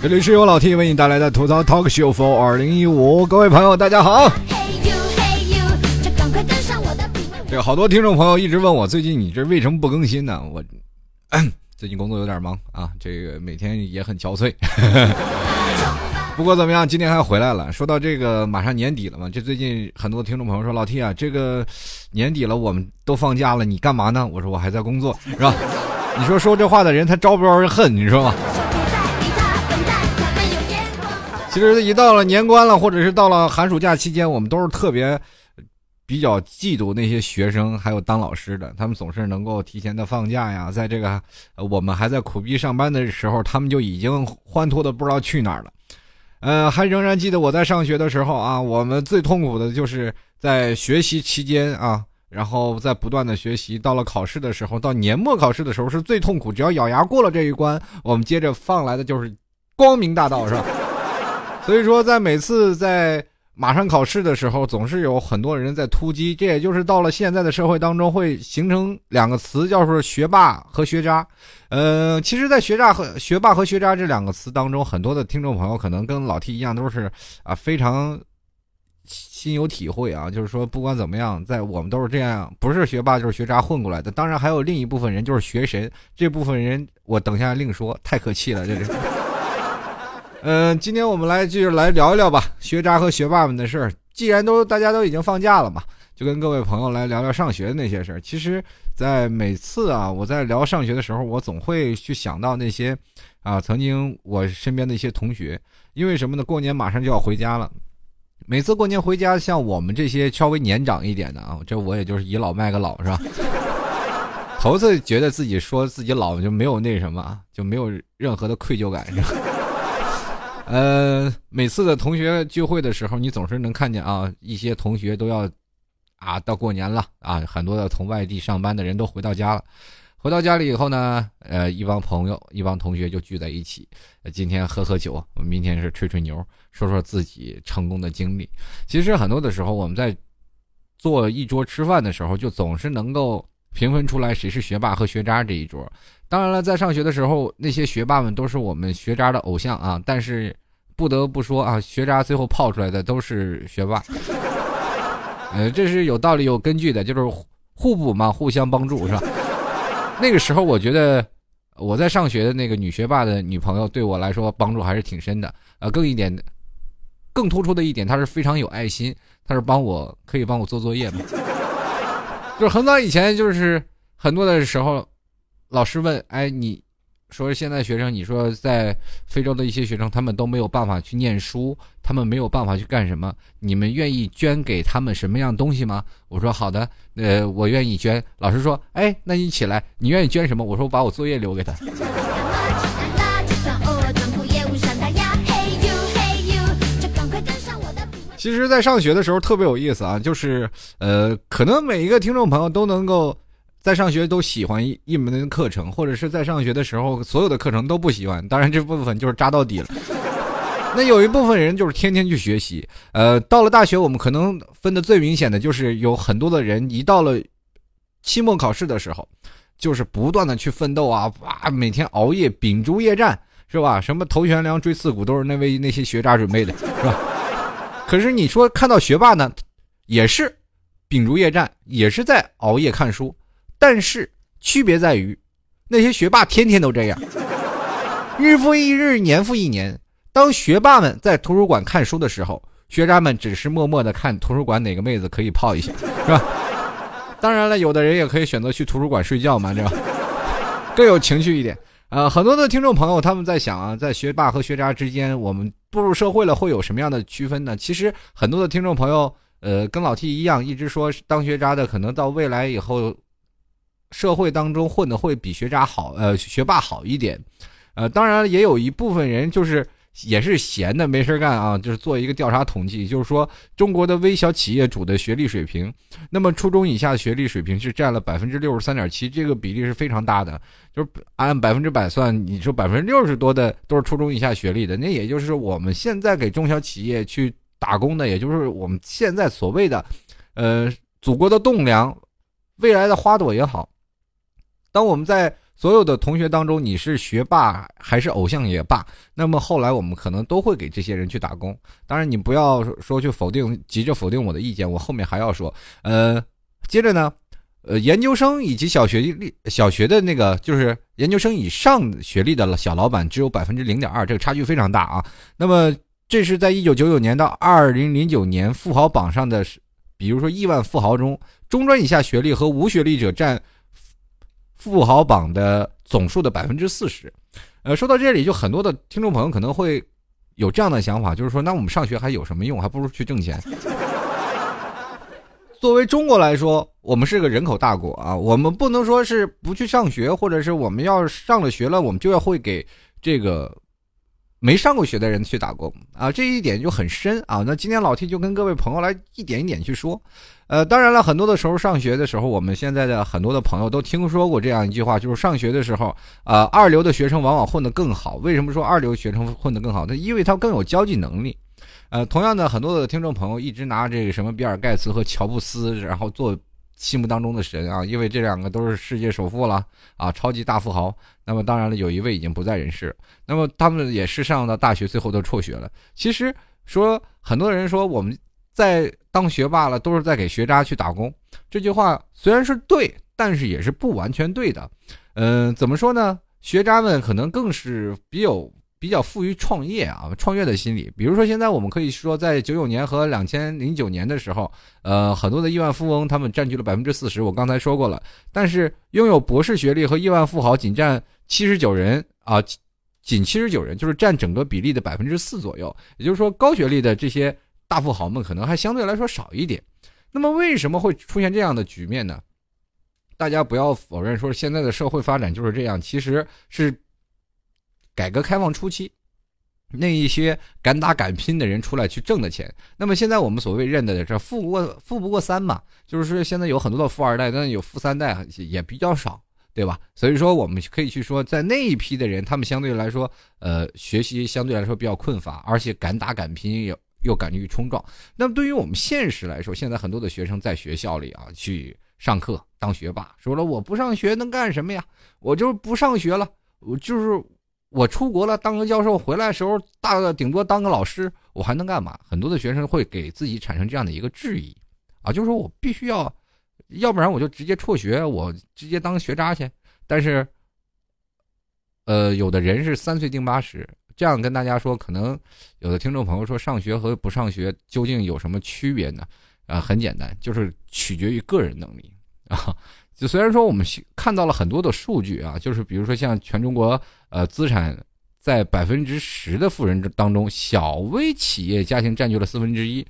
这里是由老 T 为你带来的吐槽 Talk Show for 二零一五，各位朋友，大家好。这个好多听众朋友一直问我，最近你这为什么不更新呢？我 最近工作有点忙啊，这个每天也很憔悴。不过怎么样，今天还回来了。说到这个，马上年底了嘛，这最近很多听众朋友说，老 T 啊，这个年底了，我们都放假了，你干嘛呢？我说我还在工作，是吧？你说说这话的人，他招不招人恨？你说吗？其实一到了年关了，或者是到了寒暑假期间，我们都是特别比较嫉妒那些学生，还有当老师的，他们总是能够提前的放假呀。在这个我们还在苦逼上班的时候，他们就已经欢脱的不知道去哪儿了。呃，还仍然记得我在上学的时候啊，我们最痛苦的就是在学习期间啊，然后在不断的学习，到了考试的时候，到年末考试的时候是最痛苦。只要咬牙过了这一关，我们接着放来的就是光明大道，是吧？所以说，在每次在马上考试的时候，总是有很多人在突击。这也就是到了现在的社会当中，会形成两个词，叫做学霸和学渣。呃，其实，在学渣和学霸和学渣这两个词当中，很多的听众朋友可能跟老 T 一样，都是啊非常心有体会啊。就是说，不管怎么样，在我们都是这样，不是学霸就是学渣混过来的。当然，还有另一部分人就是学神，这部分人我等下另说。太可气了，这是。嗯，今天我们来继续来聊一聊吧，学渣和学霸们的事儿。既然都大家都已经放假了嘛，就跟各位朋友来聊聊上学的那些事儿。其实，在每次啊，我在聊上学的时候，我总会去想到那些啊，曾经我身边的一些同学。因为什么呢？过年马上就要回家了，每次过年回家，像我们这些稍微年长一点的啊，这我也就是倚老卖个老是吧？头次觉得自己说自己老就没有那什么，就没有任何的愧疚感是吧？呃，每次的同学聚会的时候，你总是能看见啊，一些同学都要啊，到过年了啊，很多的从外地上班的人都回到家了。回到家里以后呢，呃，一帮朋友、一帮同学就聚在一起，今天喝喝酒，明天是吹吹牛，说说自己成功的经历。其实很多的时候，我们在坐一桌吃饭的时候，就总是能够评分出来谁是学霸和学渣这一桌。当然了，在上学的时候，那些学霸们都是我们学渣的偶像啊。但是，不得不说啊，学渣最后泡出来的都是学霸。呃，这是有道理、有根据的，就是互补嘛，互相帮助，是吧？那个时候，我觉得我在上学的那个女学霸的女朋友，对我来说帮助还是挺深的。呃，更一点，更突出的一点，她是非常有爱心，她是帮我可以帮我做作业嘛。就是很早以前，就是很多的时候。老师问：“哎，你说现在学生，你说在非洲的一些学生，他们都没有办法去念书，他们没有办法去干什么？你们愿意捐给他们什么样东西吗？”我说：“好的，呃，我愿意捐。”老师说：“哎，那你起来，你愿意捐什么？”我说：“把我作业留给他。”其实，在上学的时候特别有意思啊，就是呃，可能每一个听众朋友都能够。在上学都喜欢一一门课程，或者是在上学的时候所有的课程都不喜欢。当然这部分就是扎到底了。那有一部分人就是天天去学习。呃，到了大学，我们可能分的最明显的就是有很多的人一到了期末考试的时候，就是不断的去奋斗啊，哇，每天熬夜秉烛夜战，是吧？什么头悬梁锥刺股都是那位那些学渣准备的，是吧？可是你说看到学霸呢，也是秉烛夜战，也是在熬夜看书。但是区别在于，那些学霸天天都这样，日复一日，年复一年。当学霸们在图书馆看书的时候，学渣们只是默默的看图书馆哪个妹子可以泡一下，是吧？当然了，有的人也可以选择去图书馆睡觉嘛，这样 更有情趣一点。呃，很多的听众朋友他们在想啊，在学霸和学渣之间，我们步入社会了会有什么样的区分呢？其实很多的听众朋友，呃，跟老 T 一样，一直说当学渣的可能到未来以后。社会当中混的会比学渣好，呃，学霸好一点，呃，当然也有一部分人就是也是闲的没事干啊，就是做一个调查统计，就是说中国的微小企业主的学历水平，那么初中以下的学历水平是占了百分之六十三点七，这个比例是非常大的，就是按百分之百算，你说百分之六十多的都是初中以下学历的，那也就是我们现在给中小企业去打工的，也就是我们现在所谓的，呃，祖国的栋梁，未来的花朵也好。当我们在所有的同学当中，你是学霸还是偶像也罢，那么后来我们可能都会给这些人去打工。当然，你不要说去否定，急着否定我的意见，我后面还要说。呃，接着呢，呃，研究生以及小学历、小学的那个就是研究生以上学历的小老板只有百分之零点二，这个差距非常大啊。那么这是在一九九九年到二零零九年富豪榜上的，比如说亿万富豪中，中专以下学历和无学历者占富豪榜的总数的百分之四十。呃，说到这里，就很多的听众朋友可能会有这样的想法，就是说，那我们上学还有什么用？还不如去挣钱。作为中国来说，我们是个人口大国啊，我们不能说是不去上学，或者是我们要上了学了，我们就要会给这个。没上过学的人去打工啊，这一点就很深啊。那今天老 T 就跟各位朋友来一点一点去说。呃，当然了，很多的时候上学的时候，我们现在的很多的朋友都听说过这样一句话，就是上学的时候，啊，二流的学生往往混得更好。为什么说二流学生混得更好？那因为他更有交际能力。呃，同样的，很多的听众朋友一直拿这个什么比尔盖茨和乔布斯，然后做。心目当中的神啊，因为这两个都是世界首富了啊，超级大富豪。那么当然了，有一位已经不在人世。那么他们也是上到大学，最后都辍学了。其实说很多人说我们在当学霸了，都是在给学渣去打工。这句话虽然是对，但是也是不完全对的。嗯，怎么说呢？学渣们可能更是比较。比较富于创业啊，创业的心理。比如说，现在我们可以说，在九九年和两千零九年的时候，呃，很多的亿万富翁他们占据了百分之四十。我刚才说过了，但是拥有博士学历和亿万富豪仅占七十九人啊，仅七十九人，就是占整个比例的百分之四左右。也就是说，高学历的这些大富豪们可能还相对来说少一点。那么，为什么会出现这样的局面呢？大家不要否认说现在的社会发展就是这样，其实是。改革开放初期，那一些敢打敢拼的人出来去挣的钱。那么现在我们所谓认的这富不过富不过三嘛，就是说现在有很多的富二代，但是有富三代也比较少，对吧？所以说我们可以去说，在那一批的人，他们相对来说，呃，学习相对来说比较困乏，而且敢打敢拼，又又敢于冲撞。那么对于我们现实来说，现在很多的学生在学校里啊去上课当学霸，说了我不上学能干什么呀？我就不上学了，我就是。我出国了，当个教授，回来时候大顶多当个老师，我还能干嘛？很多的学生会给自己产生这样的一个质疑，啊，就是说我必须要，要不然我就直接辍学，我直接当学渣去。但是，呃，有的人是三岁定八十，这样跟大家说，可能有的听众朋友说，上学和不上学究竟有什么区别呢？啊，很简单，就是取决于个人能力 啊。就虽然说我们看到了很多的数据啊，就是比如说像全中国呃资产在百分之十的富人当中，小微企业家庭占据了四分之一，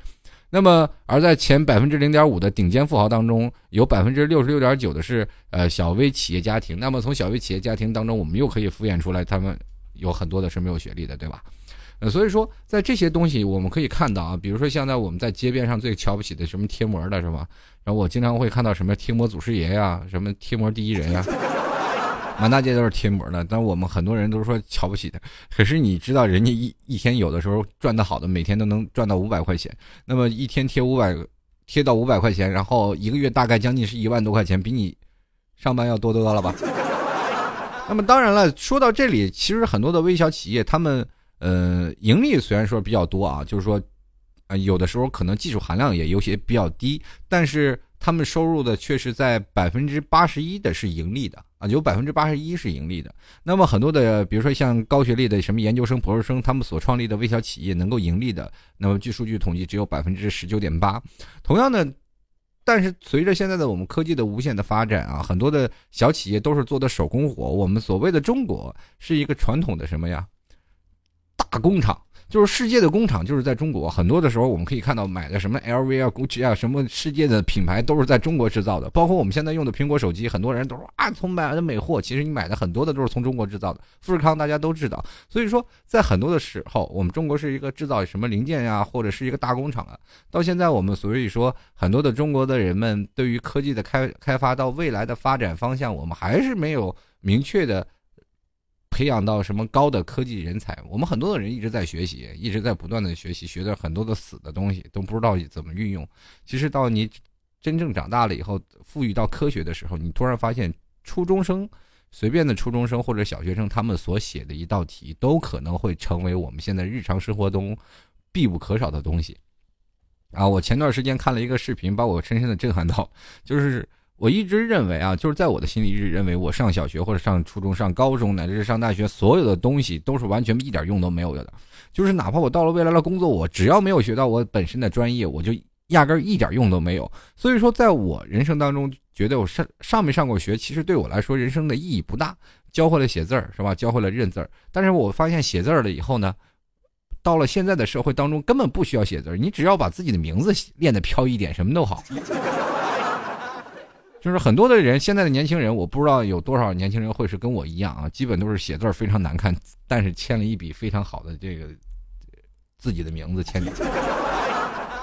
那么而在前百分之零点五的顶尖富豪当中，有百分之六十六点九的是呃小微企业家庭，那么从小微企业家庭当中，我们又可以敷衍出来，他们有很多的是没有学历的，对吧？呃，所以说，在这些东西我们可以看到啊，比如说现在我们在街边上最瞧不起的什么贴膜的是吧？然后我经常会看到什么贴膜祖师爷呀，什么贴膜第一人啊，满大街都是贴膜的。但我们很多人都说瞧不起他，可是你知道，人家一一天有的时候赚的好的，每天都能赚到五百块钱。那么一天贴五百，贴到五百块钱，然后一个月大概将近是一万多块钱，比你上班要多多了吧？那么当然了，说到这里，其实很多的微小企业他们。呃，盈利虽然说比较多啊，就是说，啊，有的时候可能技术含量也有些比较低，但是他们收入的却是在百分之八十一的是盈利的啊，有百分之八十一是盈利的。那么很多的，比如说像高学历的什么研究生、博士生，他们所创立的微小企业能够盈利的，那么据数据统计只有百分之十九点八。同样的，但是随着现在的我们科技的无限的发展啊，很多的小企业都是做的手工活。我们所谓的中国是一个传统的什么呀？大工厂就是世界的工厂，就是在中国。很多的时候，我们可以看到买的什么 LV 啊、GUCCI 啊，什么世界的品牌都是在中国制造的。包括我们现在用的苹果手机，很多人都说啊，从买的美货，其实你买的很多的都是从中国制造的。富士康大家都知道，所以说在很多的时候，我们中国是一个制造什么零件呀，或者是一个大工厂啊。到现在，我们所以说很多的中国的人们对于科技的开开发到未来的发展方向，我们还是没有明确的。培养到什么高的科技人才？我们很多的人一直在学习，一直在不断的学习，学的很多的死的东西都不知道怎么运用。其实到你真正长大了以后，赋予到科学的时候，你突然发现初中生随便的初中生或者小学生，他们所写的一道题，都可能会成为我们现在日常生活中必不可少的东西。啊，我前段时间看了一个视频，把我深深的震撼到。就是我一直认为啊，就是在我的心里一直认为，我上小学或者上初中、上高中，乃至是上大学，所有的东西都是完全一点用都没有的。就是哪怕我到了未来的工作，我只要没有学到我本身的专业，我就压根一点用都没有。所以说，在我人生当中，觉得我上上没上过学，其实对我来说人生的意义不大。教会了写字儿是吧？教会了认字儿，但是我发现写字儿了以后呢。到了现在的社会当中，根本不需要写字你只要把自己的名字练得飘一点，什么都好。就是很多的人，现在的年轻人，我不知道有多少年轻人会是跟我一样啊，基本都是写字非常难看，但是签了一笔非常好的这个自己的名字签名，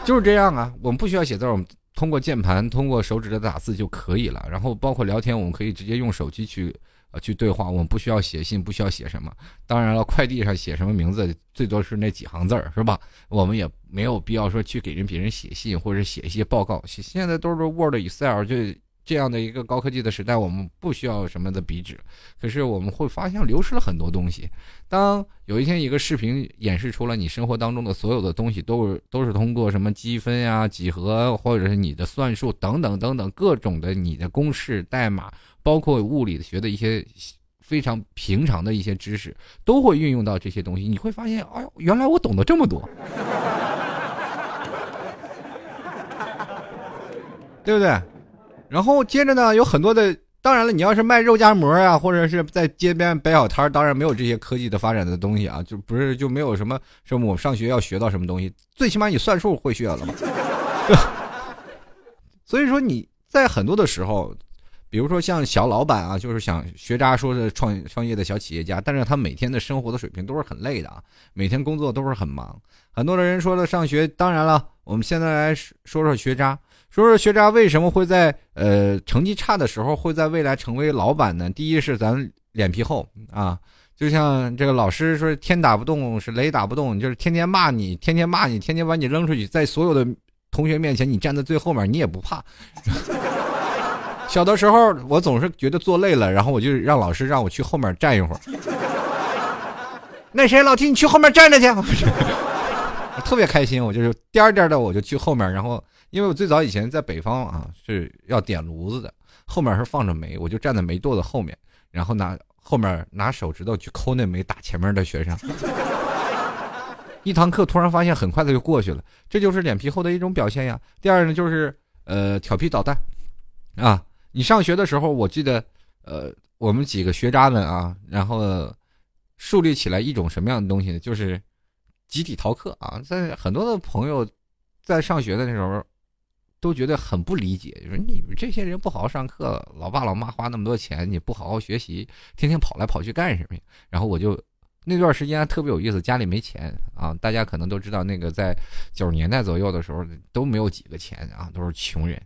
就是这样啊。我们不需要写字我们通过键盘、通过手指的打字就可以了。然后包括聊天，我们可以直接用手机去呃。去对话，我们不需要写信，不需要写什么。当然了，快递上写什么名字，最多是那几行字儿，是吧？我们也没有必要说去给人别人写信，或者写一些报告。现现在都是 Word、Excel，就这样的一个高科技的时代，我们不需要什么的笔纸。可是我们会发现流失了很多东西。当有一天一个视频演示出了你生活当中的所有的东西，都是都是通过什么积分呀、几何，或者是你的算术等等等等各种的你的公式代码。包括物理学的一些非常平常的一些知识，都会运用到这些东西。你会发现，哎呦，原来我懂得这么多，对不对？然后接着呢，有很多的，当然了，你要是卖肉夹馍呀，或者是在街边摆小摊当然没有这些科技的发展的东西啊，就不是就没有什么什么我们上学要学到什么东西，最起码你算术会学了嘛。所以说你在很多的时候。比如说像小老板啊，就是想学渣说的创创业的小企业家，但是他每天的生活的水平都是很累的啊，每天工作都是很忙。很多的人说了上学，当然了，我们现在来说说学渣，说说学渣为什么会在呃成绩差的时候会在未来成为老板呢？第一是咱脸皮厚啊，就像这个老师说，天打不动是雷打不动，就是天天骂你，天天骂你，天天把你扔出去，在所有的同学面前你站在最后面，你也不怕。小的时候，我总是觉得坐累了，然后我就让老师让我去后面站一会儿。那谁，老提，你去后面站着去。特别开心，我就是颠颠的，我就去后面。然后，因为我最早以前在北方啊，是要点炉子的，后面是放着煤，我就站在煤垛的后面，然后拿后面拿手指头去抠那煤，打前面的学生。一堂课突然发现很快的就过去了，这就是脸皮厚的一种表现呀。第二呢，就是呃调皮捣蛋，啊。你上学的时候，我记得，呃，我们几个学渣们啊，然后树立起来一种什么样的东西呢？就是集体逃课啊。在很多的朋友在上学的时候，都觉得很不理解，就说你们这些人不好好上课，老爸老妈花那么多钱，你不好好学习，天天跑来跑去干什么呀？然后我就那段时间特别有意思，家里没钱啊，大家可能都知道，那个在九十年代左右的时候都没有几个钱啊，都是穷人。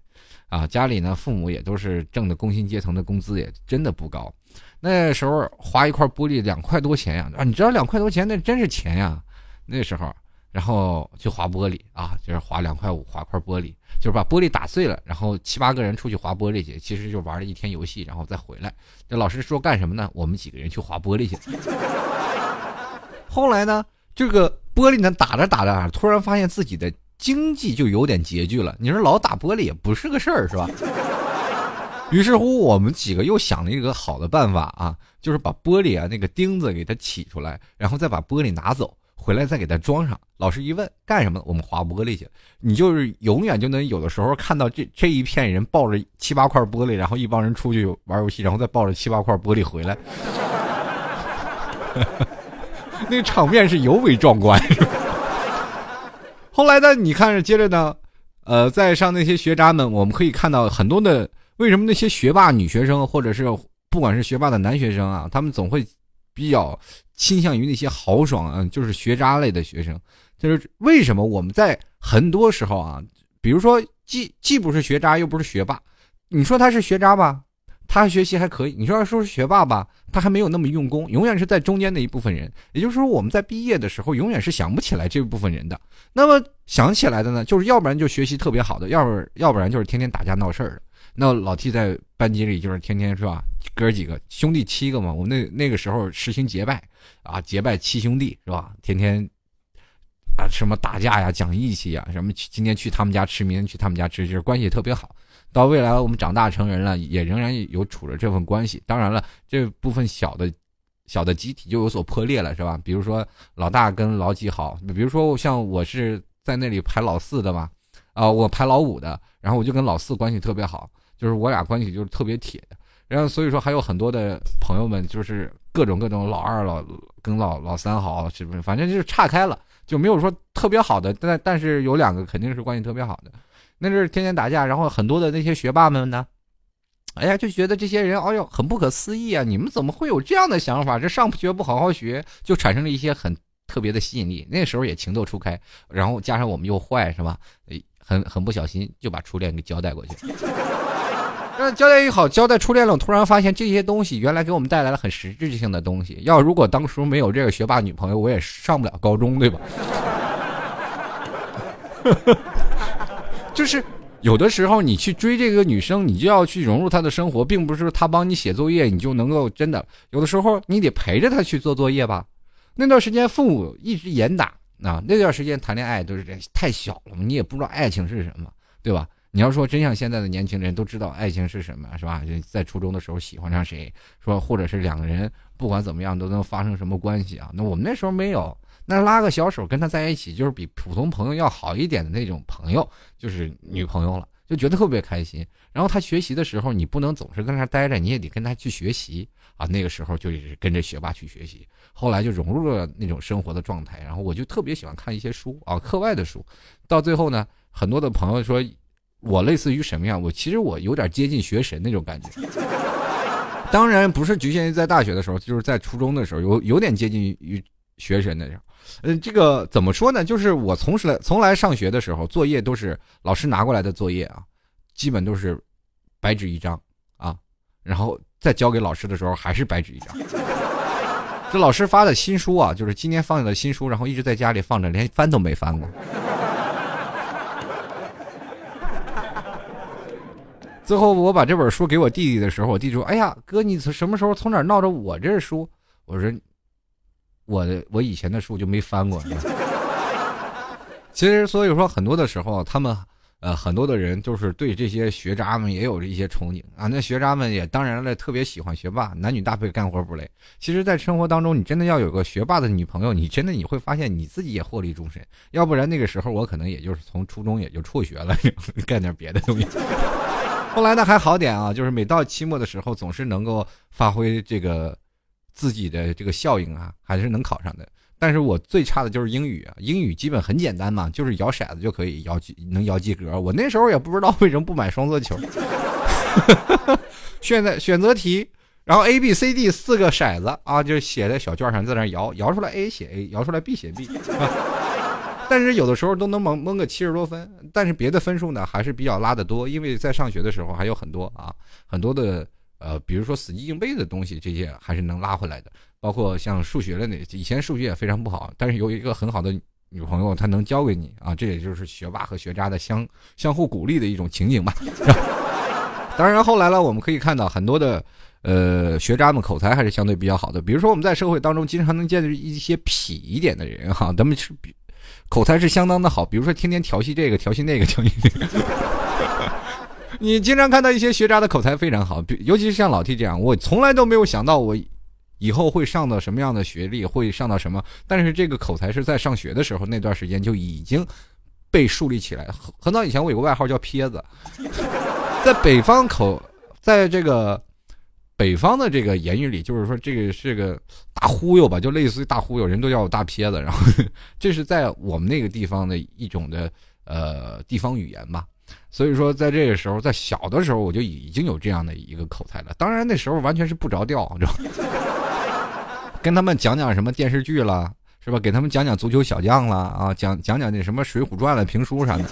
啊，家里呢，父母也都是挣的工薪阶层的工资也真的不高。那时候划一块玻璃两块多钱呀，啊，你知道两块多钱那真是钱呀。那时候，然后去划玻璃啊，就是划两块五划块玻璃，就是把玻璃打碎了，然后七八个人出去划玻璃去，其实就玩了一天游戏，然后再回来。那老师说干什么呢？我们几个人去划玻璃去。后来呢，这个玻璃呢打着打着，突然发现自己的。经济就有点拮据了，你说老打玻璃也不是个事儿，是吧？于是乎，我们几个又想了一个好的办法啊，就是把玻璃啊那个钉子给它起出来，然后再把玻璃拿走，回来再给它装上。老师一问干什么？我们划玻璃去。你就是永远就能有的时候看到这这一片人抱着七八块玻璃，然后一帮人出去玩游戏，然后再抱着七八块玻璃回来，那个场面是尤为壮观。后来呢？你看着接着呢，呃，在上那些学渣们，我们可以看到很多的为什么那些学霸女学生，或者是不管是学霸的男学生啊，他们总会比较倾向于那些豪爽啊，就是学渣类的学生，就是为什么我们在很多时候啊，比如说既既不是学渣又不是学霸，你说他是学渣吧？他学习还可以，你说要说是学霸吧，他还没有那么用功，永远是在中间的一部分人。也就是说，我们在毕业的时候，永远是想不起来这部分人的。那么想起来的呢，就是要不然就学习特别好的，要不要不然就是天天打架闹事儿的。那老 T 在班级里就是天天是吧，哥几个兄弟七个嘛，我们那那个时候实行结拜啊，结拜七兄弟是吧？天天啊什么打架呀，讲义气呀，什么今天去他们家吃，明天去他们家吃，就是关系特别好。到未来我们长大成人了，也仍然有处着这份关系。当然了，这部分小的。小的集体就有所破裂了，是吧？比如说老大跟老几好，比如说像我是在那里排老四的嘛，啊，我排老五的，然后我就跟老四关系特别好，就是我俩关系就是特别铁。然后所以说还有很多的朋友们就是各种各种老二老跟老老三好，是不是？反正就是岔开了，就没有说特别好的，但但是有两个肯定是关系特别好的，那是天天打架，然后很多的那些学霸们呢。哎呀，就觉得这些人，哎呦，很不可思议啊！你们怎么会有这样的想法？这上学不好好学，就产生了一些很特别的吸引力。那时候也情窦初开，然后加上我们又坏，是吧？很很不小心就把初恋给交代过去。那交代一好，交代初恋了，突然发现这些东西原来给我们带来了很实质性的东西。要如果当初没有这个学霸女朋友，我也上不了高中，对吧？就是。有的时候，你去追这个女生，你就要去融入她的生活，并不是她帮你写作业，你就能够真的。有的时候，你得陪着她去做作业吧。那段时间，父母一直严打啊。那段时间谈恋爱都是这太小了嘛，你也不知道爱情是什么，对吧？你要说真像现在的年轻人都知道爱情是什么，是吧？在初中的时候喜欢上谁，说或者是两个人不管怎么样都能发生什么关系啊？那我们那时候没有。那拉个小手跟他在一起，就是比普通朋友要好一点的那种朋友，就是女朋友了，就觉得特别开心。然后他学习的时候，你不能总是在那待着，你也得跟他去学习啊。那个时候就是跟着学霸去学习，后来就融入了那种生活的状态。然后我就特别喜欢看一些书啊，课外的书。到最后呢，很多的朋友说，我类似于什么样？我其实我有点接近学神那种感觉。当然不是局限于在大学的时候，就是在初中的时候，有有点接近于学神的时候。嗯，这个怎么说呢？就是我从来从来上学的时候，作业都是老师拿过来的作业啊，基本都是白纸一张啊，然后再交给老师的时候还是白纸一张。这老师发的新书啊，就是今年放的新书，然后一直在家里放着，连翻都没翻过。最后我把这本书给我弟弟的时候，我弟说：“哎呀，哥，你从什么时候从哪闹着我这书？”我说。我的我以前的书就没翻过。其实，所以说很多的时候，他们呃很多的人就是对这些学渣们也有一些憧憬啊。那学渣们也当然了，特别喜欢学霸，男女搭配干活不累。其实，在生活当中，你真的要有个学霸的女朋友，你真的你会发现你自己也获利终身。要不然那个时候我可能也就是从初中也就辍学了，干点别的东西。后来呢还好点啊，就是每到期末的时候，总是能够发挥这个。自己的这个效应啊，还是能考上的。但是我最差的就是英语啊，英语基本很简单嘛，就是摇骰子就可以摇能摇及格。我那时候也不知道为什么不买双色球，选择选择题，然后 A B C D 四个骰子啊，就写在小卷上，在那摇，摇出来 A 写 A，摇出来 B 写 B。但是有的时候都能蒙蒙个七十多分，但是别的分数呢还是比较拉的多，因为在上学的时候还有很多啊，很多的。呃，比如说死记硬背的东西，这些还是能拉回来的。包括像数学的那，以前数学也非常不好，但是有一个很好的女朋友，她能教给你啊。这也就是学霸和学渣的相相互鼓励的一种情景吧。当然后来了，我们可以看到很多的呃学渣们口才还是相对比较好的。比如说我们在社会当中经常能见到一些痞一点的人哈，他们是口才是相当的好。比如说天天调戏这个，调戏那个，调戏。你经常看到一些学渣的口才非常好，尤其是像老 T 这样，我从来都没有想到我以后会上到什么样的学历，会上到什么。但是这个口才是在上学的时候那段时间就已经被树立起来。很早以前我有个外号叫撇子，在北方口，在这个北方的这个言语里，就是说这个是个大忽悠吧，就类似于大忽悠，人都叫我大撇子。然后 这是在我们那个地方的一种的呃地方语言吧。所以说，在这个时候，在小的时候，我就已经有这样的一个口才了。当然，那时候完全是不着调，知道 跟他们讲讲什么电视剧了，是吧？给他们讲讲足球小将了啊，讲讲讲那什么《水浒传》了、评书啥的。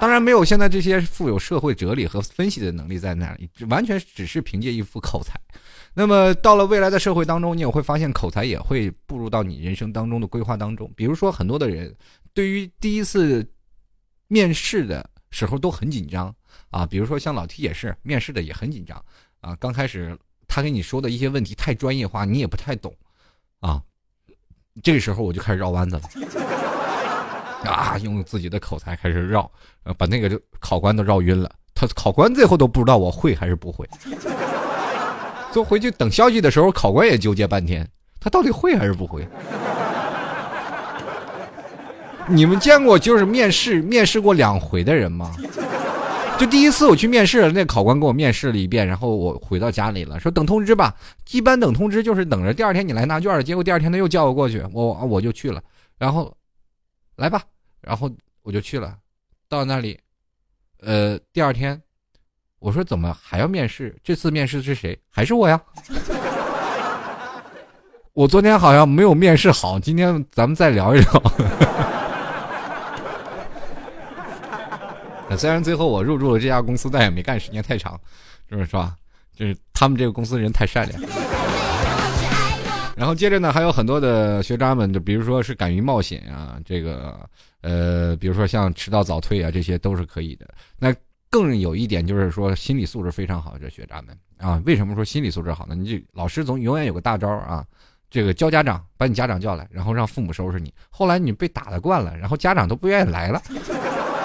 当然，没有现在这些富有社会哲理和分析的能力在那里，完全只是凭借一副口才。那么，到了未来的社会当中，你也会发现口才也会步入到你人生当中的规划当中。比如说，很多的人对于第一次面试的。时候都很紧张啊。比如说像老 T 也是面试的也很紧张啊。刚开始他跟你说的一些问题太专业化，你也不太懂啊。这个时候我就开始绕弯子了啊，用自己的口才开始绕，把那个就考官都绕晕了。他考官最后都不知道我会还是不会。就回去等消息的时候，考官也纠结半天，他到底会还是不会？你们见过就是面试面试过两回的人吗？就第一次我去面试，那考官给我面试了一遍，然后我回到家里了，说等通知吧。一般等通知就是等着第二天你来拿卷结果第二天他又叫我过去，我我就去了，然后来吧，然后我就去了，到那里，呃，第二天我说怎么还要面试？这次面试是谁？还是我呀？我昨天好像没有面试好，今天咱们再聊一聊。虽然最后我入驻了这家公司，但也没干时间太长，是是吧？就是他们这个公司人太善良。然后接着呢，还有很多的学渣们，就比如说是敢于冒险啊，这个呃，比如说像迟到早退啊，这些都是可以的。那更有一点就是说心理素质非常好，这学渣们啊，为什么说心理素质好呢？你这老师总永远有个大招啊，这个教家长把你家长叫来，然后让父母收拾你。后来你被打的惯了，然后家长都不愿意来了。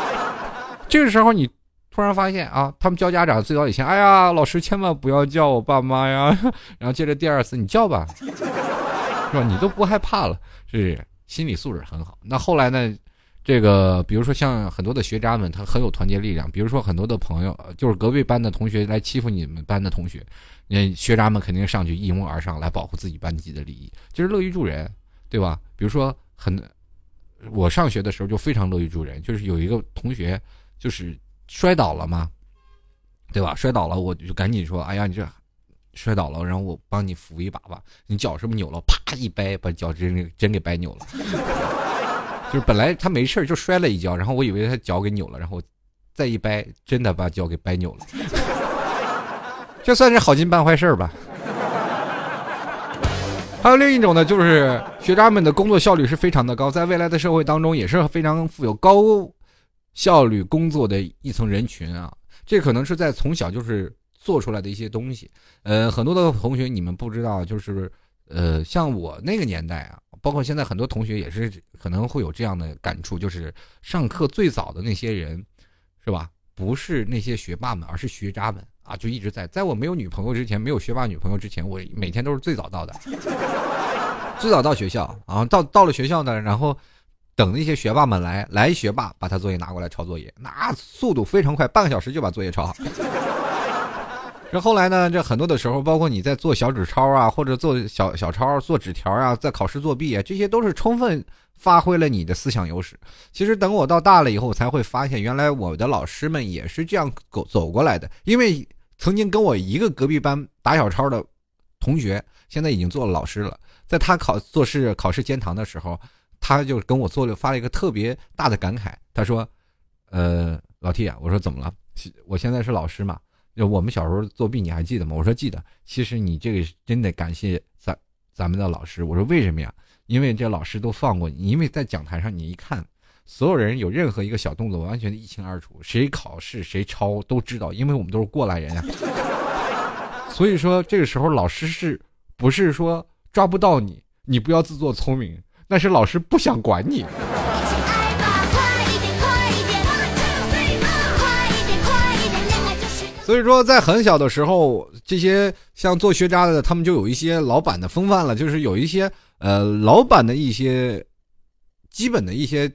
这个时候，你突然发现啊，他们叫家长最早以前，哎呀，老师千万不要叫我爸妈呀。然后接着第二次，你叫吧，是吧？你都不害怕了，是心理素质很好。那后来呢？这个比如说像很多的学渣们，他很有团结力量。比如说很多的朋友，就是隔壁班的同学来欺负你们班的同学，那学渣们肯定上去一拥而上来保护自己班级的利益，就是乐于助人，对吧？比如说很，我上学的时候就非常乐于助人，就是有一个同学。就是摔倒了嘛，对吧？摔倒了，我就赶紧说：“哎呀，你这摔倒了，然后我帮你扶一把吧。你脚是不是扭了？啪一掰，把脚真真给掰扭了。就是本来他没事就摔了一跤，然后我以为他脚给扭了，然后再一掰，真的把脚给掰扭了。这算是好心办坏事吧。还有另一种呢，就是学渣们的工作效率是非常的高，在未来的社会当中也是非常富有高。效率工作的一层人群啊，这可能是在从小就是做出来的一些东西。呃，很多的同学你们不知道，就是呃，像我那个年代啊，包括现在很多同学也是可能会有这样的感触，就是上课最早的那些人，是吧？不是那些学霸们，而是学渣们啊，就一直在。在我没有女朋友之前，没有学霸女朋友之前，我每天都是最早到的，最早到学校啊。到到了学校呢，然后。等那些学霸们来，来学霸把他作业拿过来抄作业，那速度非常快，半个小时就把作业抄好。这后来呢，这很多的时候，包括你在做小纸抄啊，或者做小小抄、做纸条啊，在考试作弊啊，这些都是充分发挥了你的思想优势。其实等我到大了以后，才会发现，原来我的老师们也是这样走走过来的。因为曾经跟我一个隔壁班打小抄的同学，现在已经做了老师了，在他考做试考试监堂的时候。他就跟我做了发了一个特别大的感慨，他说：“呃，老 T 啊，我说怎么了？我现在是老师嘛，就我们小时候作弊你还记得吗？我说记得。其实你这个真得感谢咱咱们的老师。我说为什么呀？因为这老师都放过你，因为在讲台上你一看，所有人有任何一个小动作，完全一清二楚，谁考试谁抄都知道，因为我们都是过来人呀。所以说这个时候老师是不是说抓不到你，你不要自作聪明。”那是老师不想管你，所以说在很小的时候，这些像做学渣的，他们就有一些老板的风范了，就是有一些呃老板的一些基本的一些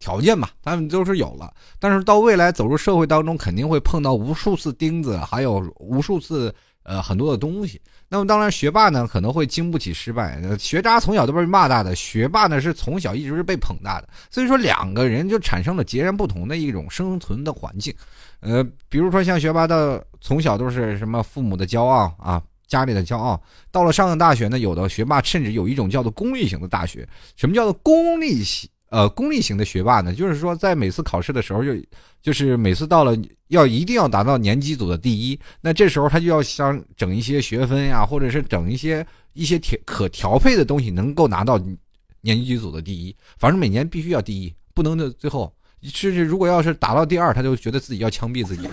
条件吧，他们都是有了。但是到未来走入社会当中，肯定会碰到无数次钉子，还有无数次呃很多的东西。那么当然，学霸呢可能会经不起失败。学渣从小都被骂大的，学霸呢是从小一直是被捧大的。所以说，两个人就产生了截然不同的一种生存的环境。呃，比如说像学霸的，从小都是什么父母的骄傲啊，家里的骄傲。到了上了大学呢，有的学霸甚至有一种叫做功利型的大学。什么叫做功利型？呃，功利型的学霸呢，就是说在每次考试的时候，就就是每次到了要一定要达到年级组的第一，那这时候他就要想整一些学分呀，或者是整一些一些调可调配的东西，能够拿到年级组的第一。反正每年必须要第一，不能的最后甚至如果要是打到第二，他就觉得自己要枪毙自己。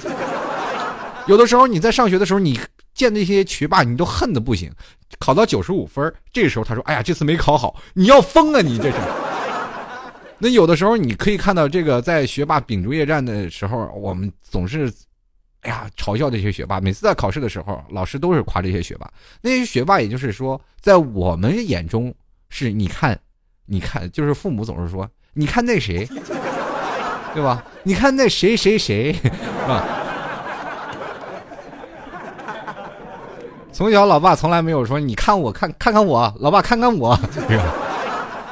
有的时候你在上学的时候，你见那些学霸，你都恨的不行。考到九十五分，这时候他说：“哎呀，这次没考好，你要疯啊！你这是。”那有的时候你可以看到，这个在学霸秉烛夜战的时候，我们总是，哎呀，嘲笑这些学霸。每次在考试的时候，老师都是夸这些学霸。那些学霸，也就是说，在我们眼中是，你看，你看，就是父母总是说，你看那谁，对吧？你看那谁谁谁，是吧？从小，老爸从来没有说：“你看我，看看看我，老爸看看我。”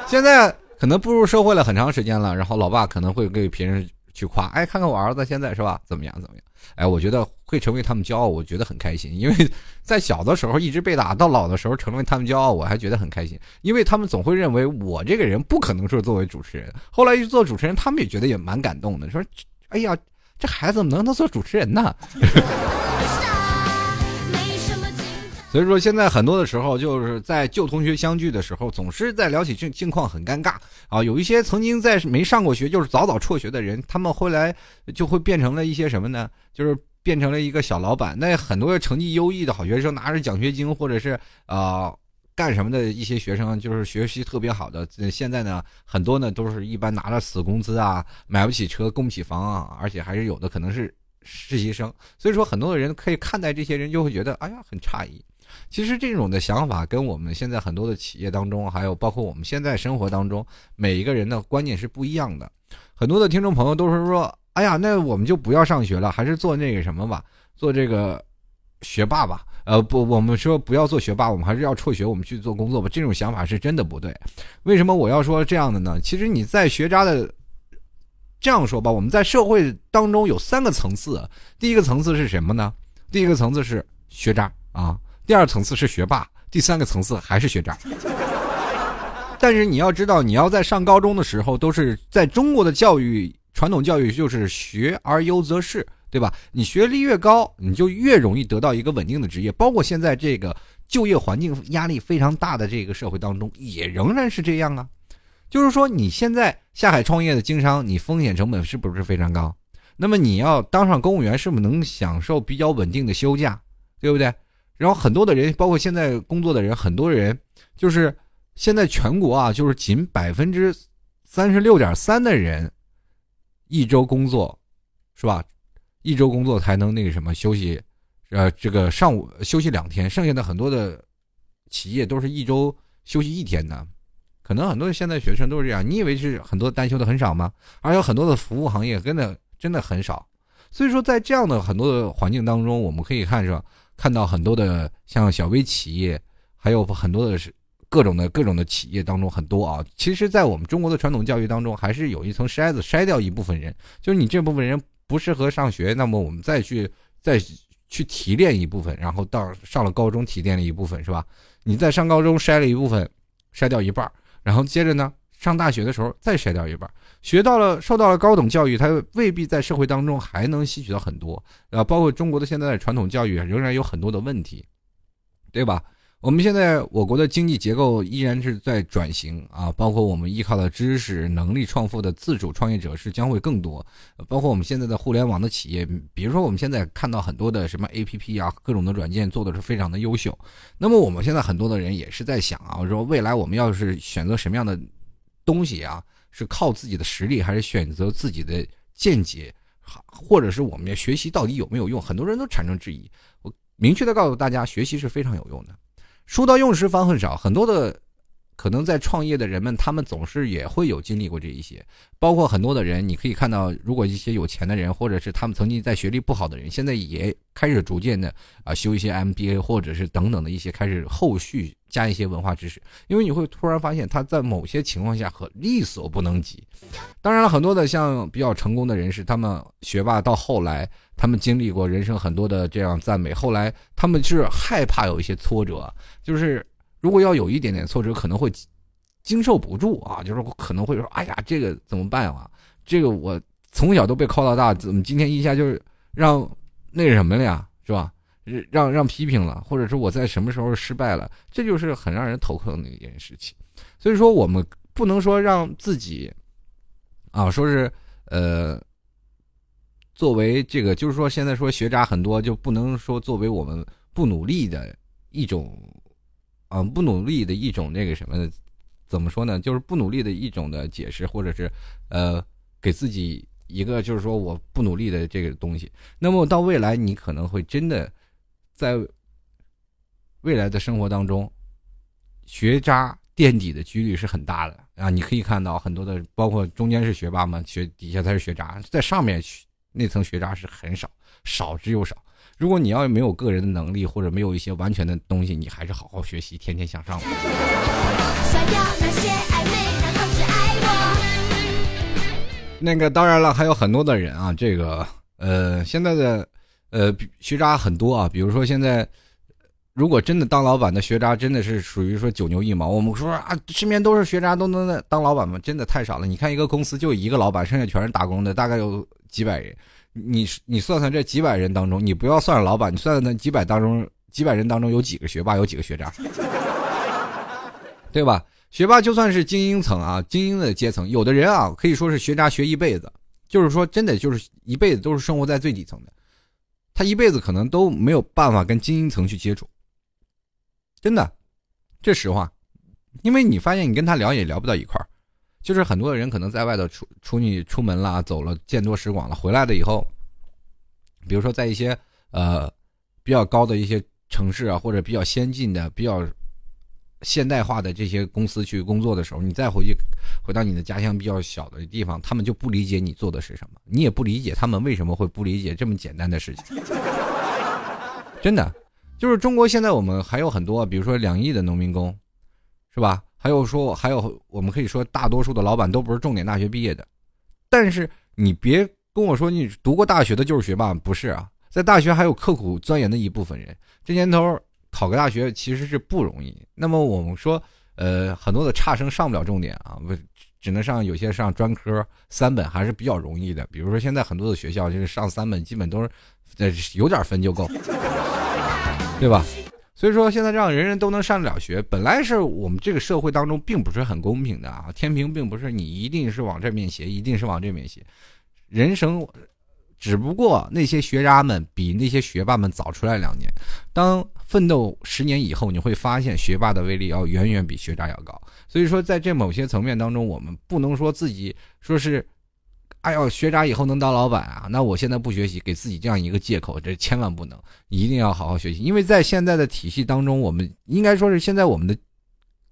现在可能步入社会了很长时间了，然后老爸可能会给别人去夸：“哎，看看我儿子现在是吧？怎么样？怎么样？”哎，我觉得会成为他们骄傲，我觉得很开心。因为在小的时候一直被打，到老的时候成为他们骄傲，我还觉得很开心。因为他们总会认为我这个人不可能说作为主持人。后来一做主持人，他们也觉得也蛮感动的，说：“哎呀，这孩子怎么能能做主持人呢？”所以说，现在很多的时候，就是在旧同学相聚的时候，总是在聊起近近况，很尴尬啊。有一些曾经在没上过学，就是早早辍学的人，他们后来就会变成了一些什么呢？就是变成了一个小老板。那很多成绩优异的好学生，拿着奖学金或者是啊干什么的一些学生，就是学习特别好的，现在呢，很多呢都是一般拿着死工资啊，买不起车，供不起房啊，而且还是有的可能是实习生。所以说，很多的人可以看待这些人，就会觉得哎呀，很诧异。其实这种的想法跟我们现在很多的企业当中，还有包括我们现在生活当中，每一个人的观念是不一样的。很多的听众朋友都是说：“哎呀，那我们就不要上学了，还是做那个什么吧，做这个学霸吧。”呃，不，我们说不要做学霸，我们还是要辍学，我们去做工作吧。这种想法是真的不对。为什么我要说这样的呢？其实你在学渣的这样说吧，我们在社会当中有三个层次。第一个层次是什么呢？第一个层次是学渣啊。第二层次是学霸，第三个层次还是学渣。但是你要知道，你要在上高中的时候，都是在中国的教育传统教育就是学而优则仕，对吧？你学历越高，你就越容易得到一个稳定的职业。包括现在这个就业环境压力非常大的这个社会当中，也仍然是这样啊。就是说，你现在下海创业的经商，你风险成本是不是非常高？那么你要当上公务员，是不是能享受比较稳定的休假，对不对？然后很多的人，包括现在工作的人，很多人就是现在全国啊，就是仅百分之三十六点三的人一周工作，是吧？一周工作才能那个什么休息，呃，这个上午休息两天，剩下的很多的企业都是一周休息一天的。可能很多现在学生都是这样，你以为是很多单休的很少吗？而有很多的服务行业真的真的很少。所以说，在这样的很多的环境当中，我们可以看是吧。看到很多的像小微企业，还有很多的是各种的各种的企业当中很多啊。其实，在我们中国的传统教育当中，还是有一层筛子，筛掉一部分人。就是你这部分人不适合上学，那么我们再去再去提炼一部分，然后到上了高中提炼了一部分，是吧？你在上高中筛了一部分，筛掉一半，然后接着呢，上大学的时候再筛掉一半。学到了，受到了高等教育，他未必在社会当中还能吸取到很多啊。包括中国的现在的传统教育仍然有很多的问题，对吧？我们现在我国的经济结构依然是在转型啊，包括我们依靠的知识能力创富的自主创业者是将会更多，包括我们现在的互联网的企业，比如说我们现在看到很多的什么 APP 啊，各种的软件做的是非常的优秀。那么我们现在很多的人也是在想啊，说未来我们要是选择什么样的东西啊？是靠自己的实力，还是选择自己的见解，或者是我们要学习到底有没有用？很多人都产生质疑。我明确的告诉大家，学习是非常有用的。书到用时方恨少，很多的。可能在创业的人们，他们总是也会有经历过这一些，包括很多的人，你可以看到，如果一些有钱的人，或者是他们曾经在学历不好的人，现在也开始逐渐的啊修一些 MBA，或者是等等的一些开始后续加一些文化知识，因为你会突然发现他在某些情况下和力所不能及。当然了，很多的像比较成功的人士，他们学霸到后来，他们经历过人生很多的这样赞美，后来他们是害怕有一些挫折，就是。如果要有一点点挫折，可能会经受不住啊，就是可能会说：“哎呀，这个怎么办啊？这个我从小都被靠到大，怎么今天一下就是让那什么了呀？是吧？让让批评了，或者是我在什么时候失败了？这就是很让人头疼的一件事情。所以说，我们不能说让自己啊，说是。”呃，作为这个，就是说现在说学渣很多，就不能说作为我们不努力的一种，啊，不努力的一种那个什么，怎么说呢？就是不努力的一种的解释，或者是呃，给自己一个就是说我不努力的这个东西。那么到未来，你可能会真的在未来的生活当中，学渣。垫底的几率是很大的啊！你可以看到很多的，包括中间是学霸嘛，学底下才是学渣，在上面那层学渣是很少，少之又少。如果你要没有个人的能力，或者没有一些完全的东西，你还是好好学习，天天向上吧。那个当然了，还有很多的人啊，这个呃，现在的呃学渣很多啊，比如说现在。如果真的当老板的学渣真的是属于说九牛一毛，我们说啊，身边都是学渣都能当老板吗？真的太少了。你看一个公司就一个老板，剩下全是打工的，大概有几百人。你你算算这几百人当中，你不要算老板，你算算那几百当中几百人当中有几个学霸，有几个学渣，对吧？学霸就算是精英层啊，精英的阶层，有的人啊可以说是学渣学一辈子，就是说真的就是一辈子都是生活在最底层的，他一辈子可能都没有办法跟精英层去接触。真的，这实话，因为你发现你跟他聊也聊不到一块儿，就是很多的人可能在外头出出你出门啦，走了见多识广了，回来了以后，比如说在一些呃比较高的一些城市啊，或者比较先进的、比较现代化的这些公司去工作的时候，你再回去回到你的家乡比较小的地方，他们就不理解你做的是什么，你也不理解他们为什么会不理解这么简单的事情，真的。就是中国现在我们还有很多，比如说两亿的农民工，是吧？还有说还有我们可以说大多数的老板都不是重点大学毕业的，但是你别跟我说你读过大学的就是学霸，不是啊，在大学还有刻苦钻研的一部分人。这年头考个大学其实是不容易。那么我们说，呃，很多的差生上不了重点啊，不只能上有些上专科三本还是比较容易的。比如说现在很多的学校就是上三本基本都是，呃，有点分就够。对吧？所以说现在让人人都能上得了学，本来是我们这个社会当中并不是很公平的啊。天平并不是你一定是往这面斜，一定是往这面斜。人生只不过那些学渣们比那些学霸们早出来两年。当奋斗十年以后，你会发现学霸的威力要远远比学渣要高。所以说，在这某些层面当中，我们不能说自己说是。哎呦，学渣以后能当老板啊？那我现在不学习，给自己这样一个借口，这千万不能，一定要好好学习。因为在现在的体系当中，我们应该说是现在我们的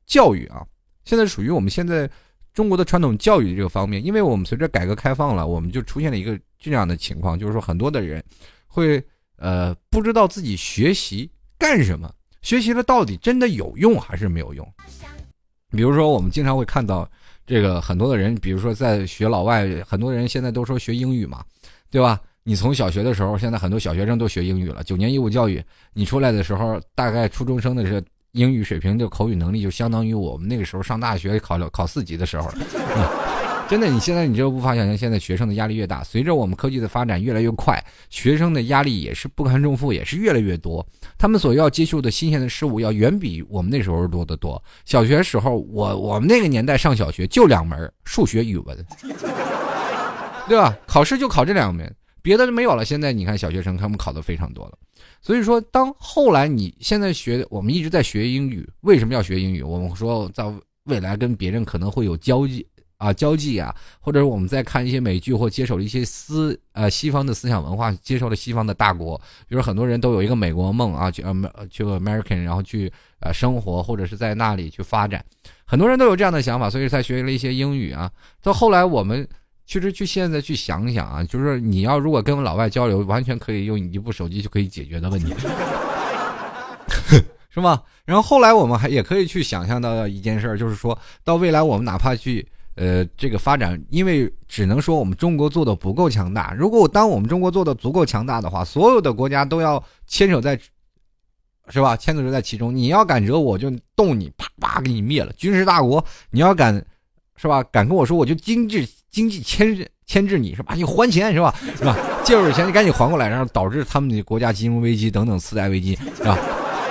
教育啊，现在属于我们现在中国的传统教育这个方面。因为我们随着改革开放了，我们就出现了一个这样的情况，就是说很多的人会呃不知道自己学习干什么，学习了到底真的有用还是没有用？比如说，我们经常会看到。这个很多的人，比如说在学老外，很多人现在都说学英语嘛，对吧？你从小学的时候，现在很多小学生都学英语了。九年义务教育，你出来的时候，大概初中生的这英语水平就口语能力就相当于我们那个时候上大学考了考四级的时候。真的，你现在你就无法想象，现在学生的压力越大。随着我们科技的发展越来越快，学生的压力也是不堪重负，也是越来越多。他们所要接触的新鲜的事物要远比我们那时候多得多。小学时候，我我们那个年代上小学就两门：数学、语文，对吧？考试就考这两门，别的就没有了。现在你看小学生他们考的非常多了。所以说，当后来你现在学，我们一直在学英语，为什么要学英语？我们说在未来跟别人可能会有交际。啊，交际啊，或者我们在看一些美剧或接受了一些思呃西方的思想文化，接受了西方的大国，比如很多人都有一个美国梦啊，去呃去 American，然后去呃生活或者是在那里去发展，很多人都有这样的想法，所以才学了一些英语啊。到后来我们其实去现在去想想啊，就是你要如果跟老外交流，完全可以用一部手机就可以解决的问题，是吧？然后后来我们还也可以去想象到一件事儿，就是说到未来我们哪怕去。呃，这个发展，因为只能说我们中国做的不够强大。如果当我们中国做的足够强大的话，所有的国家都要牵手在，是吧？牵扯在其中。你要敢惹我，就动你，啪啪给你灭了。军事大国，你要敢，是吧？敢跟我说，我就经济经济牵制牵制你，是吧？你还钱，是吧？是吧？借我钱，你赶紧还过来，然后导致他们的国家金融危机等等次贷危机，是吧？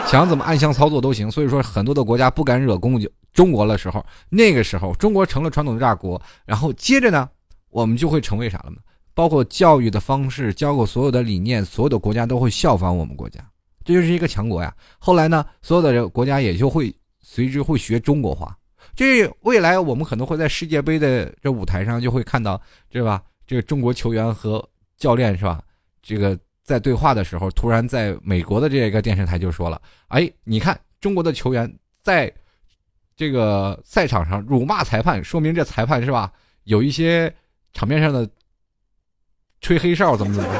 想怎么暗箱操作都行。所以说，很多的国家不敢惹公。中国的时候，那个时候中国成了传统大国，然后接着呢，我们就会成为啥了呢？包括教育的方式，教过所有的理念，所有的国家都会效仿我们国家，这就是一个强国呀。后来呢，所有的国家也就会随之会学中国话。这未来我们可能会在世界杯的这舞台上就会看到，对吧？这个中国球员和教练是吧？这个在对话的时候，突然在美国的这个电视台就说了：“哎，你看中国的球员在这个赛场上辱骂裁判，说明这裁判是吧？有一些场面上的。”吹黑哨怎么怎么，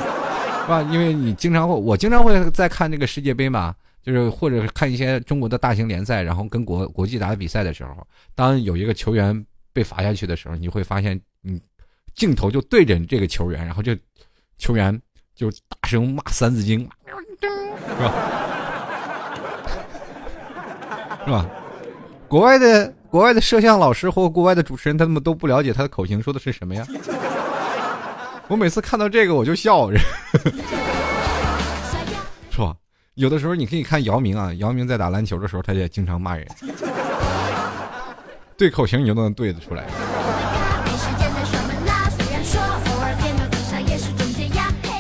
是吧？因为你经常会，我经常会在看这个世界杯嘛，就是或者是看一些中国的大型联赛，然后跟国国际打比赛的时候，当有一个球员被罚下去的时候，你会发现，你镜头就对着这个球员，然后就球员就大声骂《三字经》，是吧？是吧？国外的国外的摄像老师或国外的主持人，他们都不了解他的口型说的是什么呀？我每次看到这个我就笑，是吧？有的时候你可以看姚明啊，姚明在打篮球的时候，他也经常骂人，对口型你就能对得出来。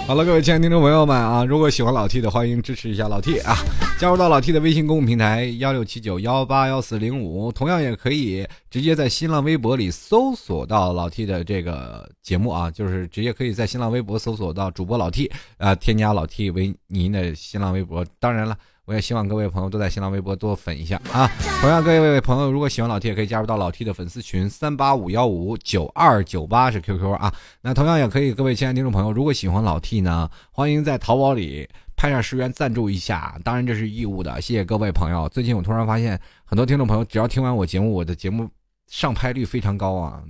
好了，各位亲爱的听众朋友们啊，如果喜欢老 T 的，欢迎支持一下老 T 啊，加入到老 T 的微信公众平台幺六七九幺八幺四零五，同样也可以直接在新浪微博里搜索到老 T 的这个节目啊，就是直接可以在新浪微博搜索到主播老 T 啊，添加老 T 为您的新浪微博，当然了。我也希望各位朋友都在新浪微博多粉一下啊！同样，各位朋友如果喜欢老 T，也可以加入到老 T 的粉丝群三八五幺五九二九八是 QQ 啊。那同样也可以，各位亲爱的听众朋友，如果喜欢老 T 呢，欢迎在淘宝里拍上十元赞助一下，当然这是义务的。谢谢各位朋友。最近我突然发现，很多听众朋友只要听完我节目，我的节目上拍率非常高啊，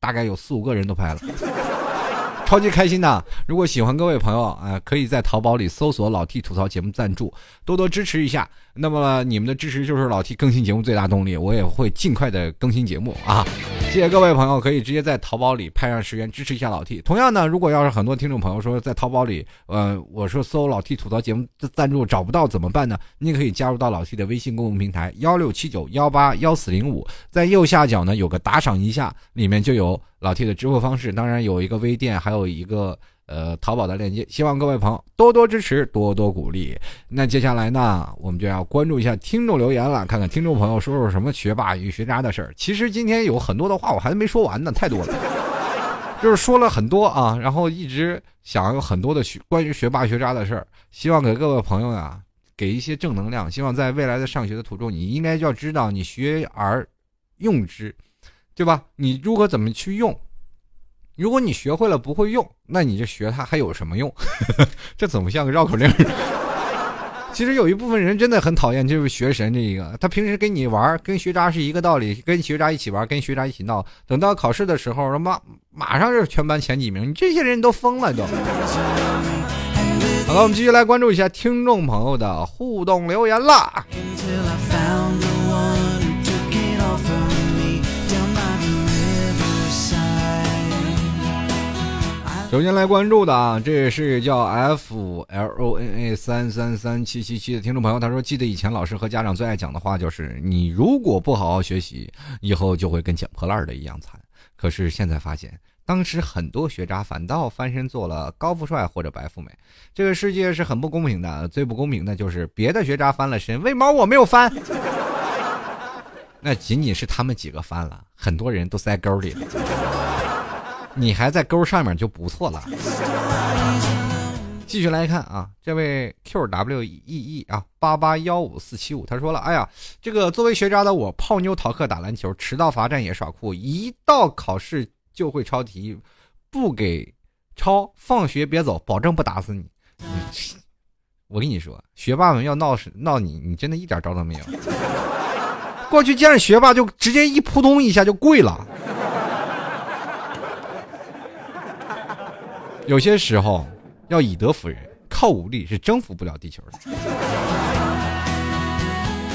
大概有四五个人都拍了。超级开心的！如果喜欢各位朋友啊，可以在淘宝里搜索“老 T 吐槽节目赞助”，多多支持一下。那么你们的支持就是老 T 更新节目最大动力，我也会尽快的更新节目啊！谢谢各位朋友，可以直接在淘宝里拍上十元支持一下老 T。同样呢，如果要是很多听众朋友说在淘宝里，呃，我说搜老 T 吐槽节目的赞助找不到怎么办呢？你可以加入到老 T 的微信公众平台幺六七九幺八幺四零五，在右下角呢有个打赏一下，里面就有。老 T 的支付方式，当然有一个微店，还有一个呃淘宝的链接，希望各位朋友多多支持，多多鼓励。那接下来呢，我们就要关注一下听众留言了，看看听众朋友说说什么学霸与学渣的事儿。其实今天有很多的话我还没说完呢，太多了，就是说了很多啊，然后一直想有很多的学关于学霸学渣的事儿，希望给各位朋友呀给一些正能量，希望在未来的上学的途中，你应该要知道你学而用之。对吧？你如何怎么去用？如果你学会了不会用，那你就学它还有什么用？这怎么像个绕口令？其实有一部分人真的很讨厌，就是学神这一个。他平时跟你玩，跟学渣是一个道理，跟学渣一起玩，跟学渣一起闹。等到考试的时候，马马上就是全班前几名。你这些人都疯了都。好了，我们继续来关注一下听众朋友的互动留言啦。首先来关注的啊，这是叫 F L O N A 三三三七七七的听众朋友，他说：“记得以前老师和家长最爱讲的话就是，你如果不好好学习，以后就会跟捡破烂的一样惨。可是现在发现，当时很多学渣反倒翻身做了高富帅或者白富美。这个世界是很不公平的，最不公平的就是别的学渣翻了身，为毛我没有翻？那仅仅是他们几个翻了，很多人都塞沟里了。”你还在勾上面就不错了。继续来看啊，这位 Q W E E 啊，八八幺五四七五，他说了，哎呀，这个作为学渣的我，泡妞、逃课、打篮球，迟到罚站也耍酷，一到考试就会抄题，不给抄，放学别走，保证不打死你。我跟你说，学霸们要闹闹你，你真的一点招都没有。过去见着学霸就直接一扑通一下就跪了。有些时候要以德服人，靠武力是征服不了地球的。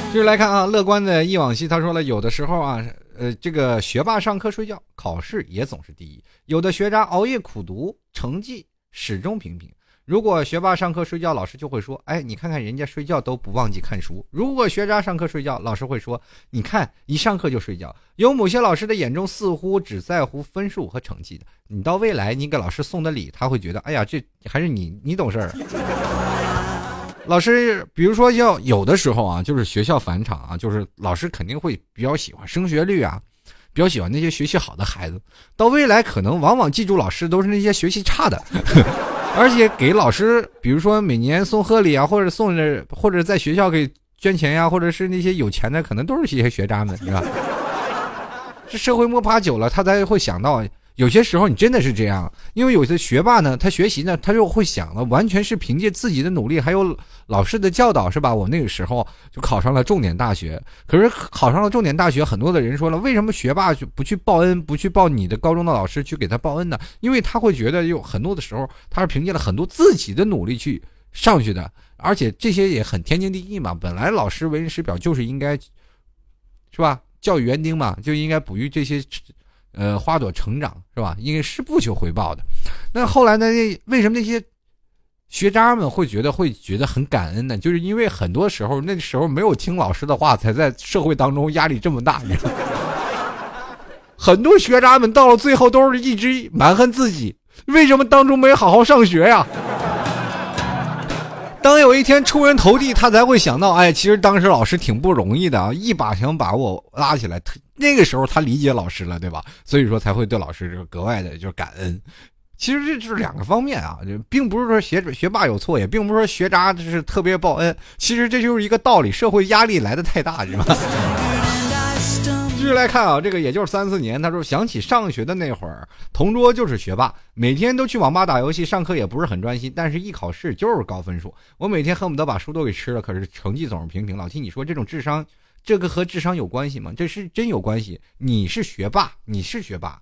继续来看啊，乐观的忆往昔，他说了，有的时候啊，呃，这个学霸上课睡觉，考试也总是第一；有的学渣熬夜苦读，成绩始终平平。如果学霸上课睡觉，老师就会说：“哎，你看看人家睡觉都不忘记看书。”如果学渣上课睡觉，老师会说：“你看一上课就睡觉。”有某些老师的眼中似乎只在乎分数和成绩的。你到未来，你给老师送的礼，他会觉得：“哎呀，这还是你你懂事儿。” 老师，比如说要有的时候啊，就是学校返场啊，就是老师肯定会比较喜欢升学率啊，比较喜欢那些学习好的孩子。到未来，可能往往记住老师都是那些学习差的。而且给老师，比如说每年送贺礼啊，或者送着，或者在学校给捐钱呀，或者是那些有钱的，可能都是一些学渣们，是吧？这社会摸爬久了，他才会想到。有些时候你真的是这样，因为有些学霸呢，他学习呢，他就会想了，完全是凭借自己的努力，还有老师的教导，是吧？我那个时候就考上了重点大学。可是考上了重点大学，很多的人说了，为什么学霸就不去报恩，不去报你的高中的老师去给他报恩呢？因为他会觉得有很多的时候，他是凭借了很多自己的努力去上去的，而且这些也很天经地义嘛。本来老师为人师表就是应该，是吧？教育园丁嘛，就应该哺育这些。呃，花朵成长是吧？应该是不求回报的。那后来呢？为什么那些学渣们会觉得会觉得很感恩呢？就是因为很多时候那时候没有听老师的话，才在社会当中压力这么大。很多学渣们到了最后都是一直蛮横自己，为什么当初没好好上学呀？当有一天出人头地，他才会想到，哎，其实当时老师挺不容易的啊，一把想把我拉起来。那个时候他理解老师了，对吧？所以说才会对老师格外的就是感恩。其实这就是两个方面啊，并不是说学学霸有错，也并不是说学渣就是特别报恩。其实这就是一个道理，社会压力来的太大，是吧？继续来看啊，这个也就是三四年，他说想起上学的那会儿，同桌就是学霸，每天都去网吧打游戏，上课也不是很专心，但是一考试就是高分数。我每天恨不得把书都给吃了，可是成绩总是平平。老七，你说这种智商，这个和智商有关系吗？这是真有关系。你是学霸，你是学霸，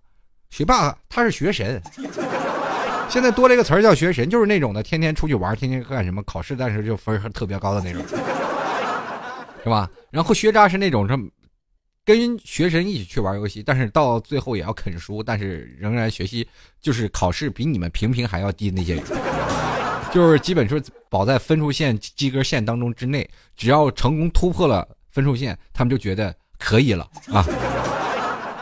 学霸他是学神。现在多了一个词儿叫学神，就是那种的，天天出去玩，天天干什么，考试但是就分特别高的那种，是吧？然后学渣是那种什么？跟学神一起去玩游戏，但是到最后也要啃书，但是仍然学习，就是考试比你们平平还要低那些人，就是基本说保在分数线及格线当中之内，只要成功突破了分数线，他们就觉得可以了啊，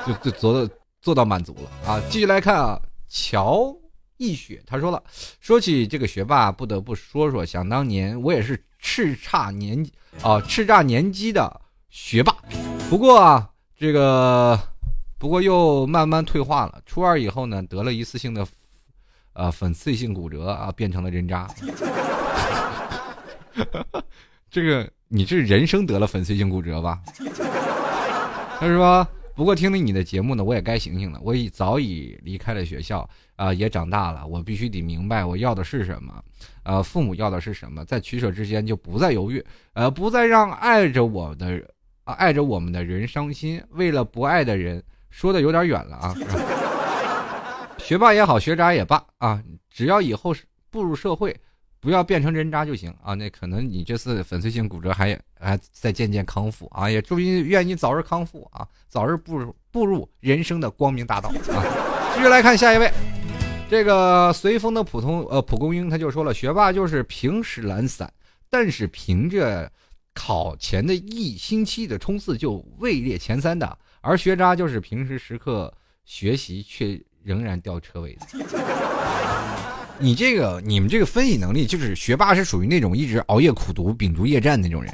就就做到做到满足了啊。继续来看啊，乔一雪他说了，说起这个学霸，不得不说说，想当年我也是叱咤年啊叱咤年级的学霸。不过啊，这个不过又慢慢退化了。初二以后呢，得了一次性的，呃，粉碎性骨折啊，变成了人渣。这个你这人生得了粉碎性骨折吧？他说：“不过听了你的节目呢，我也该醒醒了。我已早已离开了学校啊，也长大了。我必须得明白我要的是什么，呃，父母要的是什么，在取舍之间就不再犹豫，呃，不再让爱着我的。”啊，爱着我们的人伤心，为了不爱的人，说的有点远了啊。学霸也好，学渣也罢啊，只要以后步入社会，不要变成人渣就行啊。那可能你这次粉碎性骨折还还在渐渐康复啊，也祝你愿你早日康复啊，早日步入步入人生的光明大道啊。继续来看下一位，这个随风的普通呃蒲公英他就说了，学霸就是平时懒散，但是凭着。考前的一星期的冲刺就位列前三的，而学渣就是平时时刻学习却仍然掉车尾的。你这个你们这个分析能力，就是学霸是属于那种一直熬夜苦读、秉烛夜战那种人，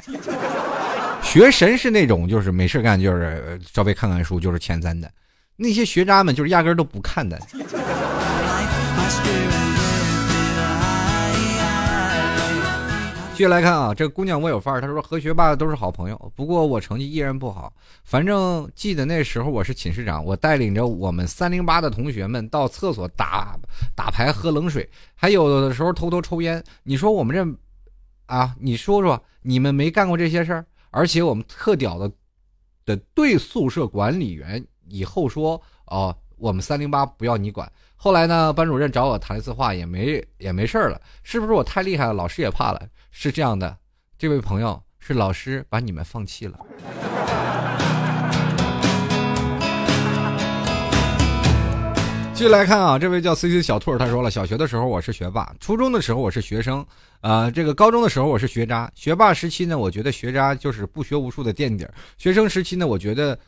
学神是那种就是没事干就是稍微看看书就是前三的，那些学渣们就是压根都不看的。续来看啊，这姑娘我有范儿。她说和学霸都是好朋友，不过我成绩依然不好。反正记得那时候我是寝室长，我带领着我们三零八的同学们到厕所打打牌、喝冷水，还有的时候偷偷抽烟。你说我们这啊，你说说你们没干过这些事儿？而且我们特屌的的对宿舍管理员以后说哦，我们三零八不要你管。后来呢，班主任找我谈一次话，也没也没事儿了。是不是我太厉害了？老师也怕了。是这样的，这位朋友是老师把你们放弃了。继续来看啊，这位叫 C C 小兔儿，他说了，小学的时候我是学霸，初中的时候我是学生，啊，这个高中的时候我是学渣。学霸时期呢，我觉得学渣就是不学无术的垫底；学生时期呢，我觉得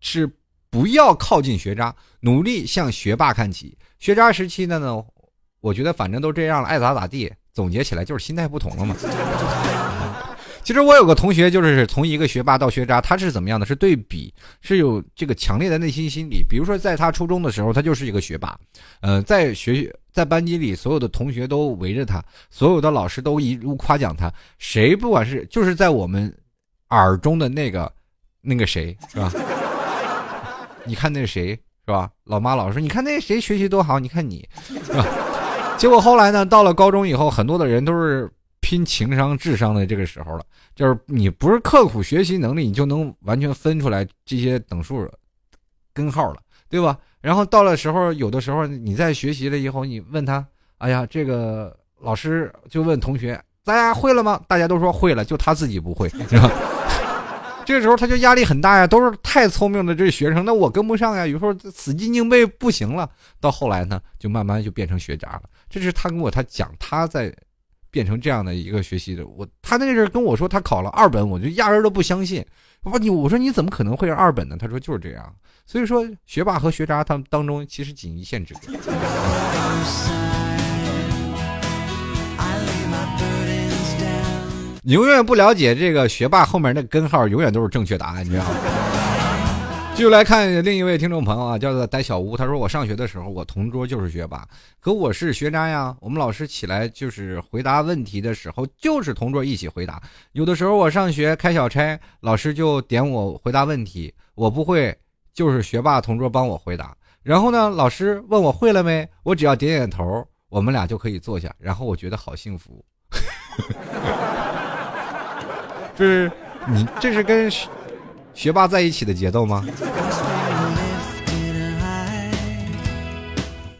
是不要靠近学渣，努力向学霸看齐。学渣时期的呢，我觉得反正都这样了，爱咋咋地。总结起来就是心态不同了嘛。其实我有个同学，就是从一个学霸到学渣，他是怎么样的？是对比，是有这个强烈的内心心理。比如说，在他初中的时候，他就是一个学霸，呃，在学在班级里，所有的同学都围着他，所有的老师都一路夸奖他，谁不管是就是在我们耳中的那个那个谁是吧？你看那谁是吧？老妈老说，你看那谁学习多好，你看你，是吧？结果后来呢，到了高中以后，很多的人都是。拼情商、智商的这个时候了，就是你不是刻苦学习能力，你就能完全分出来这些等数根号了，对吧？然后到了时候，有的时候你在学习了以后，你问他，哎呀，这个老师就问同学，大家会了吗？大家都说会了，就他自己不会，这个时候他就压力很大呀，都是太聪明的这学生，那我跟不上呀，有时候死记硬背不行了。到后来呢，就慢慢就变成学渣了。这是他跟我他讲他在。变成这样的一个学习的我，他那阵跟我说他考了二本，我就压根都不相信。我你我说你怎么可能会是二本呢？他说就是这样。所以说学霸和学渣他们当中其实仅一线之隔。你永远不了解这个学霸后面那根号，永远都是正确答案，你知道吗？继续来看另一位听众朋友啊，叫做呆小屋。他说：“我上学的时候，我同桌就是学霸，可我是学渣呀。我们老师起来就是回答问题的时候，就是同桌一起回答。有的时候我上学开小差，老师就点我回答问题，我不会，就是学霸同桌帮我回答。然后呢，老师问我会了没，我只要点点头，我们俩就可以坐下。然后我觉得好幸福。就是你这是跟。”学霸在一起的节奏吗？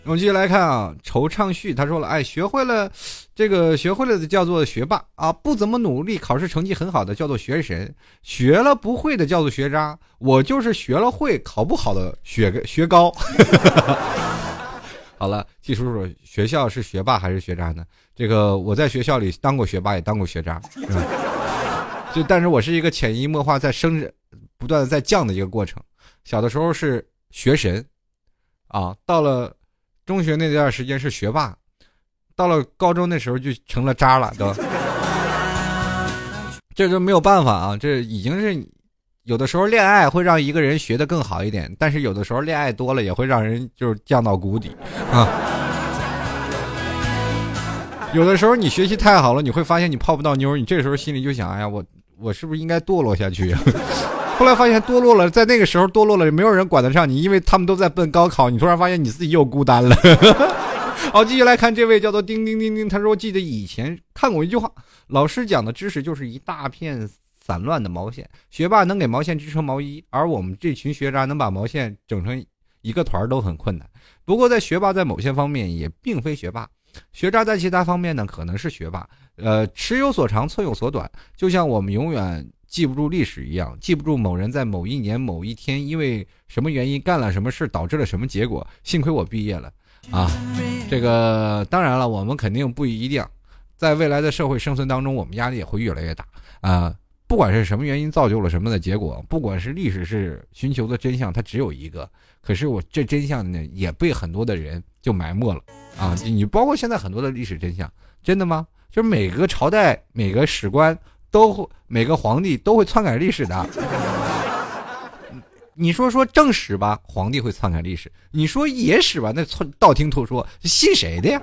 我们继续来看啊，惆怅序他说了，哎，学会了，这个学会了的叫做学霸啊，不怎么努力，考试成绩很好的叫做学神，学了不会的叫做学渣，我就是学了会，考不好的学学高。好了，季叔叔，学校是学霸还是学渣呢？这个我在学校里当过学霸，也当过学渣，就但是我是一个潜移默化在升。不断的在降的一个过程，小的时候是学神，啊，到了中学那段时间是学霸，到了高中那时候就成了渣了，都，这就没有办法啊，这已经是有的时候恋爱会让一个人学的更好一点，但是有的时候恋爱多了也会让人就是降到谷底啊，有的时候你学习太好了，你会发现你泡不到妞，你这时候心里就想，哎呀，我我是不是应该堕落下去？后来发现堕落了，在那个时候堕落了，没有人管得上你，因为他们都在奔高考。你突然发现你自己又孤单了。好，继续来看这位叫做叮叮叮叮，他说：“记得以前看过一句话，老师讲的知识就是一大片散乱的毛线，学霸能给毛线织成毛衣，而我们这群学渣能把毛线整成一个团都很困难。不过在学霸在某些方面也并非学霸，学渣在其他方面呢可能是学霸。呃，尺有所长，寸有所短，就像我们永远。”记不住历史一样，记不住某人在某一年某一天因为什么原因干了什么事，导致了什么结果。幸亏我毕业了，啊，这个当然了，我们肯定不一定，在未来的社会生存当中，我们压力也会越来越大啊。不管是什么原因造就了什么的结果，不管是历史是寻求的真相，它只有一个。可是我这真相呢，也被很多的人就埋没了啊。你包括现在很多的历史真相，真的吗？就是每个朝代每个史官。都会每个皇帝都会篡改历史的，你说说正史吧，皇帝会篡改历史；你说野史吧，那错道听途说，信谁的呀？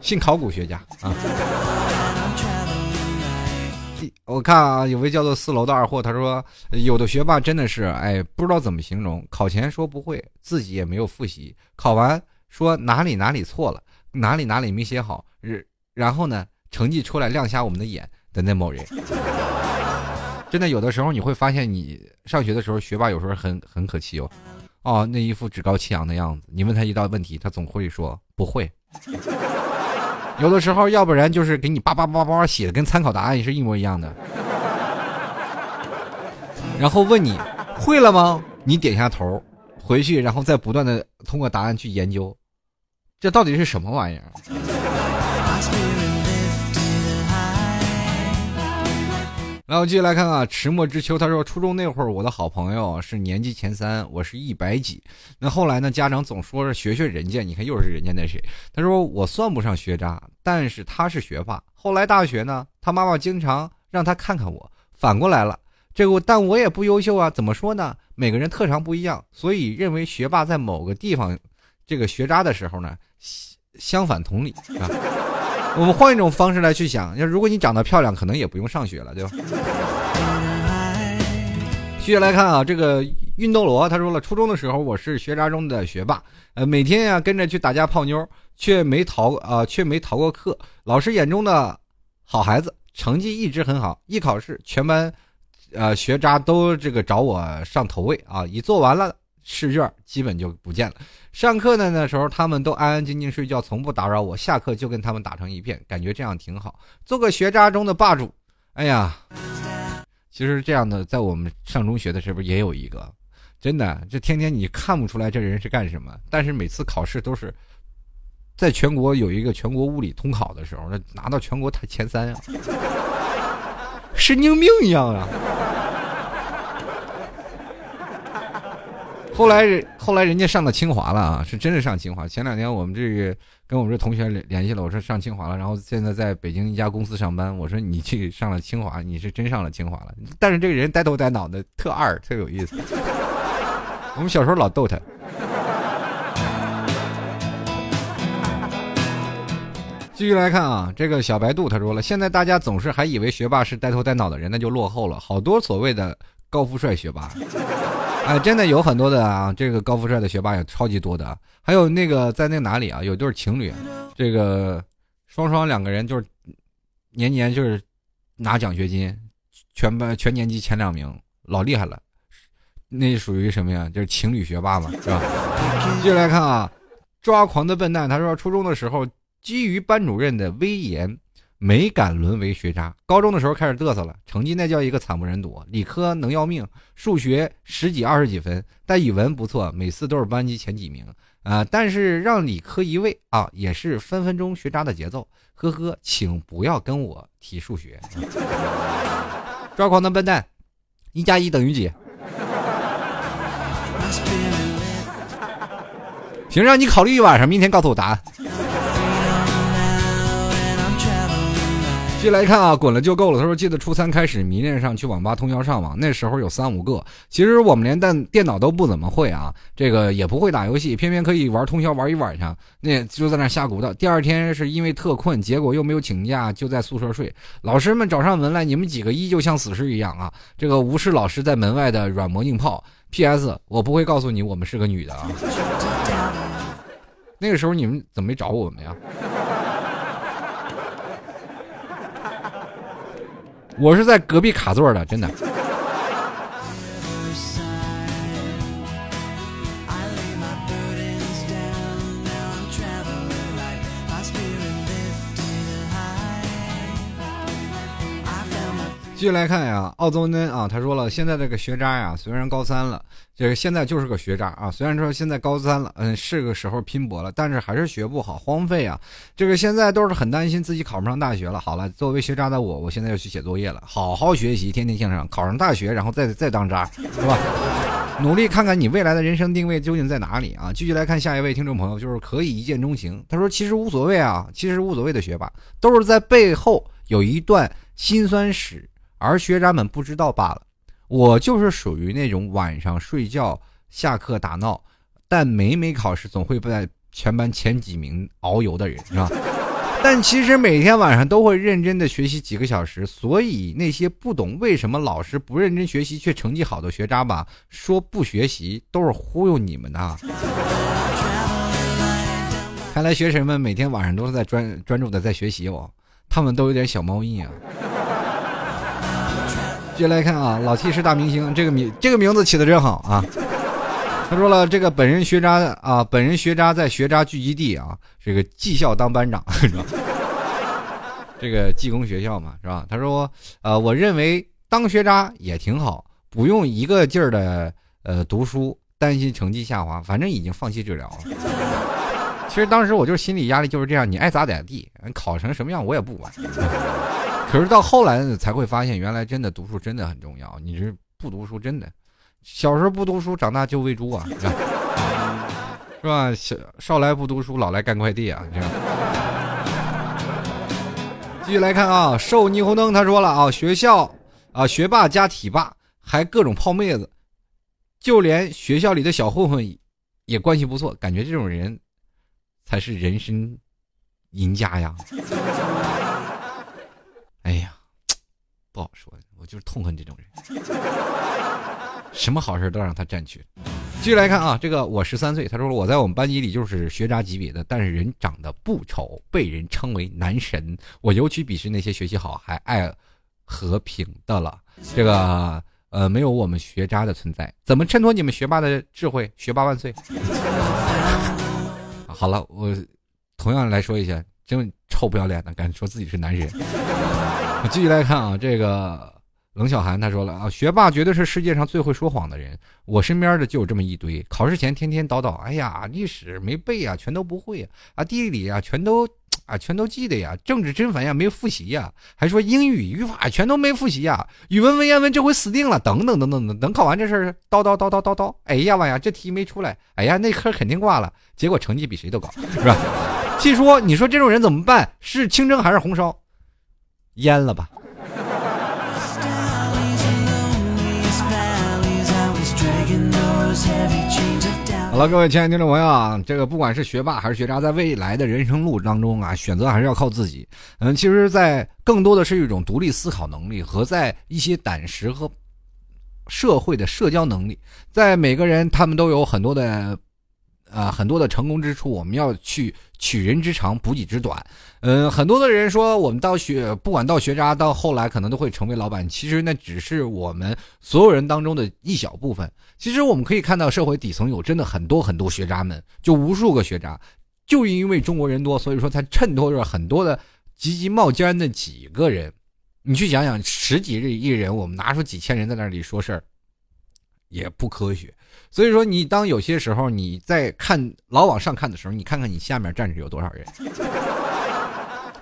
信考古学家啊！我看啊，有位叫做四楼的二货，他说有的学霸真的是，哎，不知道怎么形容。考前说不会，自己也没有复习，考完说哪里哪里错了。哪里哪里没写好，然后呢，成绩出来亮瞎我们的眼的那某人，真的有的时候你会发现，你上学的时候学霸有时候很很可气哦，哦，那一副趾高气扬的样子，你问他一道问题，他总会说不会。有的时候，要不然就是给你叭叭叭叭写的跟参考答案是一模一样的，然后问你会了吗？你点一下头，回去然后再不断的通过答案去研究，这到底是什么玩意儿？然后继续来看啊，迟暮之秋，他说初中那会儿，我的好朋友是年级前三，我是一百几。那后来呢，家长总说是学学人家，你看又是人家那谁？他说我算不上学渣，但是他是学霸。后来大学呢，他妈妈经常让他看看我，反过来了，这个但我也不优秀啊。怎么说呢？每个人特长不一样，所以认为学霸在某个地方，这个学渣的时候呢，相反同理啊。我们换一种方式来去想，要如果你长得漂亮，可能也不用上学了，对吧？继续来看啊，这个运动罗他说了，初中的时候我是学渣中的学霸，呃，每天呀跟着去打架泡妞，却没逃啊，却没逃过课。老师眼中的好孩子，成绩一直很好。一考试，全班，呃，学渣都这个找我上头位啊，一做完了。试卷基本就不见了。上课的那时候，他们都安安静静睡觉，从不打扰我。下课就跟他们打成一片，感觉这样挺好。做个学渣中的霸主，哎呀，其实这样的在我们上中学的时候也有一个，真的，这天天你看不出来这人是干什么，但是每次考试都是在全国有一个全国物理通考的时候，那拿到全国前三啊，神经病一样啊。后来，后来人家上了清华了啊，是真的上清华。前两天我们这个跟我们这同学联系了，我说上清华了，然后现在在北京一家公司上班。我说你去上了清华，你是真上了清华了。但是这个人呆头呆脑的，特二，特有意思。我们小时候老逗他。继续来看啊，这个小白兔他说了，现在大家总是还以为学霸是呆头呆脑的人，那就落后了。好多所谓的高富帅学霸。哎，真的有很多的啊，这个高富帅的学霸也超级多的。还有那个在那哪里啊，有对情侣，这个双双两个人就是年年就是拿奖学金，全班全年级前两名，老厉害了。那属于什么呀？就是情侣学霸嘛，是吧？继续来看啊，抓狂的笨蛋，他说初中的时候，基于班主任的威严。没敢沦为学渣，高中的时候开始嘚瑟了，成绩那叫一个惨不忍睹。理科能要命，数学十几二十几分，但语文不错，每次都是班级前几名啊。但是让理科一位啊，也是分分钟学渣的节奏。呵呵，请不要跟我提数学。抓狂的笨蛋，一加一等于几？行，让你考虑一晚上，明天告诉我答案。继续来看啊，滚了就够了。他说：“记得初三开始迷恋上去网吧通宵上网，那时候有三五个。其实我们连电电脑都不怎么会啊，这个也不会打游戏，偏偏可以玩通宵玩一晚上。那就在那瞎鼓捣。第二天是因为特困，结果又没有请假，就在宿舍睡。老师们找上门来，你们几个依旧像死尸一样啊！这个无视老师在门外的软磨硬泡。P.S. 我不会告诉你我们是个女的啊。那个时候你们怎么没找我们呀？”我是在隔壁卡座的，真的。继续来看呀，奥宗恩啊，他说了，现在这个学渣呀，虽然高三了，这个现在就是个学渣啊。虽然说现在高三了，嗯，是个时候拼搏了，但是还是学不好，荒废啊。这个现在都是很担心自己考不上大学了。好了，作为学渣的我，我现在要去写作业了，好好学习，天天向上，考上大学，然后再 再当渣，是吧？努力看看你未来的人生定位究竟在哪里啊？继续来看下一位听众朋友，就是可以一见钟情。他说，其实无所谓啊，其实无所谓的学霸，都是在背后有一段辛酸史。而学渣们不知道罢了，我就是属于那种晚上睡觉、下课打闹，但每每考试总会在全班前几名遨游的人，是吧？但其实每天晚上都会认真的学习几个小时，所以那些不懂为什么老师不认真学习却成绩好的学渣吧，说不学习都是忽悠你们的。看来学生们每天晚上都是在专专注的在学习哦，他们都有点小猫腻啊。接来看啊，老 T 是大明星，这个名这个名字起的真好啊。他说了，这个本人学渣啊，本人学渣在学渣聚集地啊，这个技校当班长 是吧？这个技工学校嘛是吧？他说，呃，我认为当学渣也挺好，不用一个劲儿的呃读书，担心成绩下滑，反正已经放弃治疗了。其实当时我就是心理压力就是这样，你爱咋咋地，考成什么样我也不管。可是到后来才会发现，原来真的读书真的很重要。你是不读书真的，小时候不读书，长大就喂猪啊，是吧？小少来不读书，老来干快递啊，这样。继续来看啊，瘦霓虹灯他说了啊，学校啊学霸加体霸，还各种泡妹子，就连学校里的小混混也关系不错，感觉这种人才是人生赢家呀。哎呀，不好说，我就是痛恨这种人，什么好事都让他占去。继续来看啊，这个我十三岁，他说我在我们班级里就是学渣级别的，但是人长得不丑，被人称为男神。我尤其鄙视那些学习好还爱和平的了。这个呃，没有我们学渣的存在，怎么衬托你们学霸的智慧？学霸万岁！好了，我同样来说一下，真臭不要脸的，敢说自己是男人。我继续来看啊，这个。冷小寒他说了啊，学霸绝对是世界上最会说谎的人。我身边的就有这么一堆，考试前天天叨叨，哎呀，历史没背啊，全都不会啊，地理啊，全都啊，全都记得呀，政治真烦呀，没复习呀，还说英语语法全都没复习呀，语文文言文这回死定了，等等等等等，等考完这事儿叨叨叨叨叨叨，哎呀妈呀，这题没出来，哎呀，那科肯定挂了，结果成绩比谁都高，是吧？据说你说这种人怎么办？是清蒸还是红烧？淹了吧。好了，各位亲爱的听众朋友啊，这个不管是学霸还是学渣，在未来的人生路当中啊，选择还是要靠自己。嗯，其实，在更多的是一种独立思考能力和在一些胆识和社会的社交能力。在每个人，他们都有很多的。啊，很多的成功之处，我们要去取人之长，补己之短。嗯，很多的人说，我们到学，不管到学渣，到后来可能都会成为老板。其实那只是我们所有人当中的一小部分。其实我们可以看到，社会底层有真的很多很多学渣们，就无数个学渣，就因为中国人多，所以说才衬托着很多的急急冒尖的几个人。你去想想，十几亿人，我们拿出几千人在那里说事儿，也不科学。所以说，你当有些时候你在看老往上看的时候，你看看你下面站着有多少人。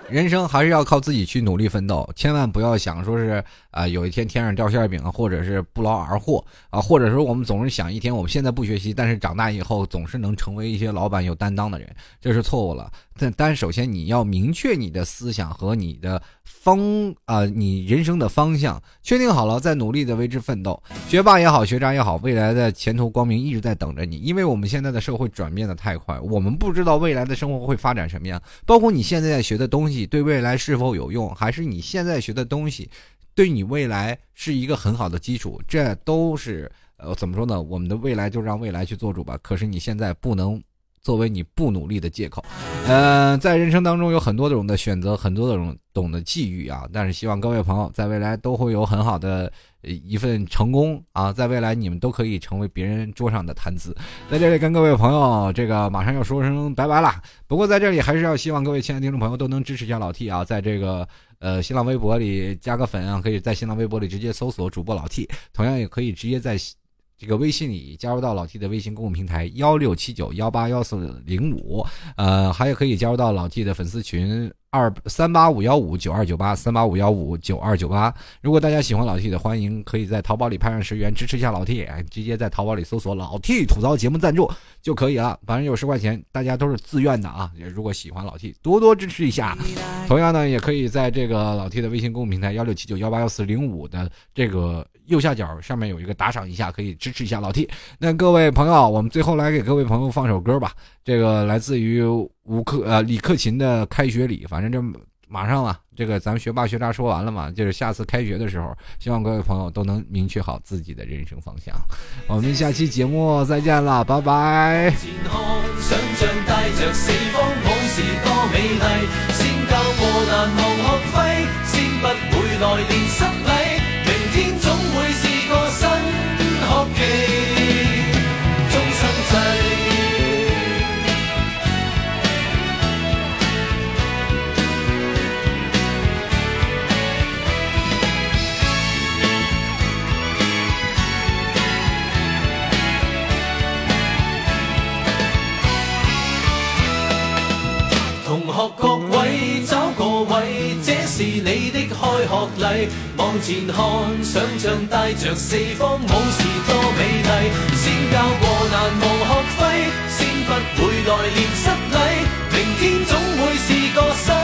人生还是要靠自己去努力奋斗，千万不要想说是啊，有一天天上掉馅饼，或者是不劳而获啊，或者说我们总是想一天我们现在不学习，但是长大以后总是能成为一些老板有担当的人，这是错误了。但但首先你要明确你的思想和你的方啊，你人生的方向，确定好了再努力的为之奋斗。学霸也好，学渣也好，未来的前途光明一直在等着你。因为我们现在的社会转变的太快，我们不知道未来的生活会发展什么样。包括你现在学的东西对未来是否有用，还是你现在学的东西对你未来是一个很好的基础，这都是呃怎么说呢？我们的未来就让未来去做主吧。可是你现在不能。作为你不努力的借口，嗯，在人生当中有很多种的选择，很多种懂得际遇啊。但是希望各位朋友在未来都会有很好的一份成功啊，在未来你们都可以成为别人桌上的谈资。在这里跟各位朋友，这个马上要说声拜拜了。不过在这里还是要希望各位亲爱的听众朋友都能支持一下老 T 啊，在这个呃新浪微博里加个粉啊，可以在新浪微博里直接搜索主播老 T，同样也可以直接在。这个微信里加入到老 T 的微信公共平台幺六七九幺八幺四零五，呃，还有可以加入到老 T 的粉丝群二三八五幺五九二九八三八五幺五九二九八。如果大家喜欢老 T 的，欢迎可以在淘宝里拍上十元支持一下老 T，直接在淘宝里搜索老 T 吐槽节目赞助就可以了，反正有十块钱，大家都是自愿的啊。也如果喜欢老 T，多多支持一下。同样呢，也可以在这个老 T 的微信公共平台幺六七九幺八幺四零五的这个。右下角上面有一个打赏一下，可以支持一下老 T。那各位朋友，我们最后来给各位朋友放首歌吧。这个来自于吴克呃李克勤的《开学礼》，反正这马上了。这个咱们学霸学渣说完了嘛，就是下次开学的时候，希望各位朋友都能明确好自己的人生方向。我们下期节目再见了，拜拜。先不来。学各位找个位这是你的开学礼往前看想象带着四方武士多美丽先交过难忘学费先不会来年失礼明天总会是个失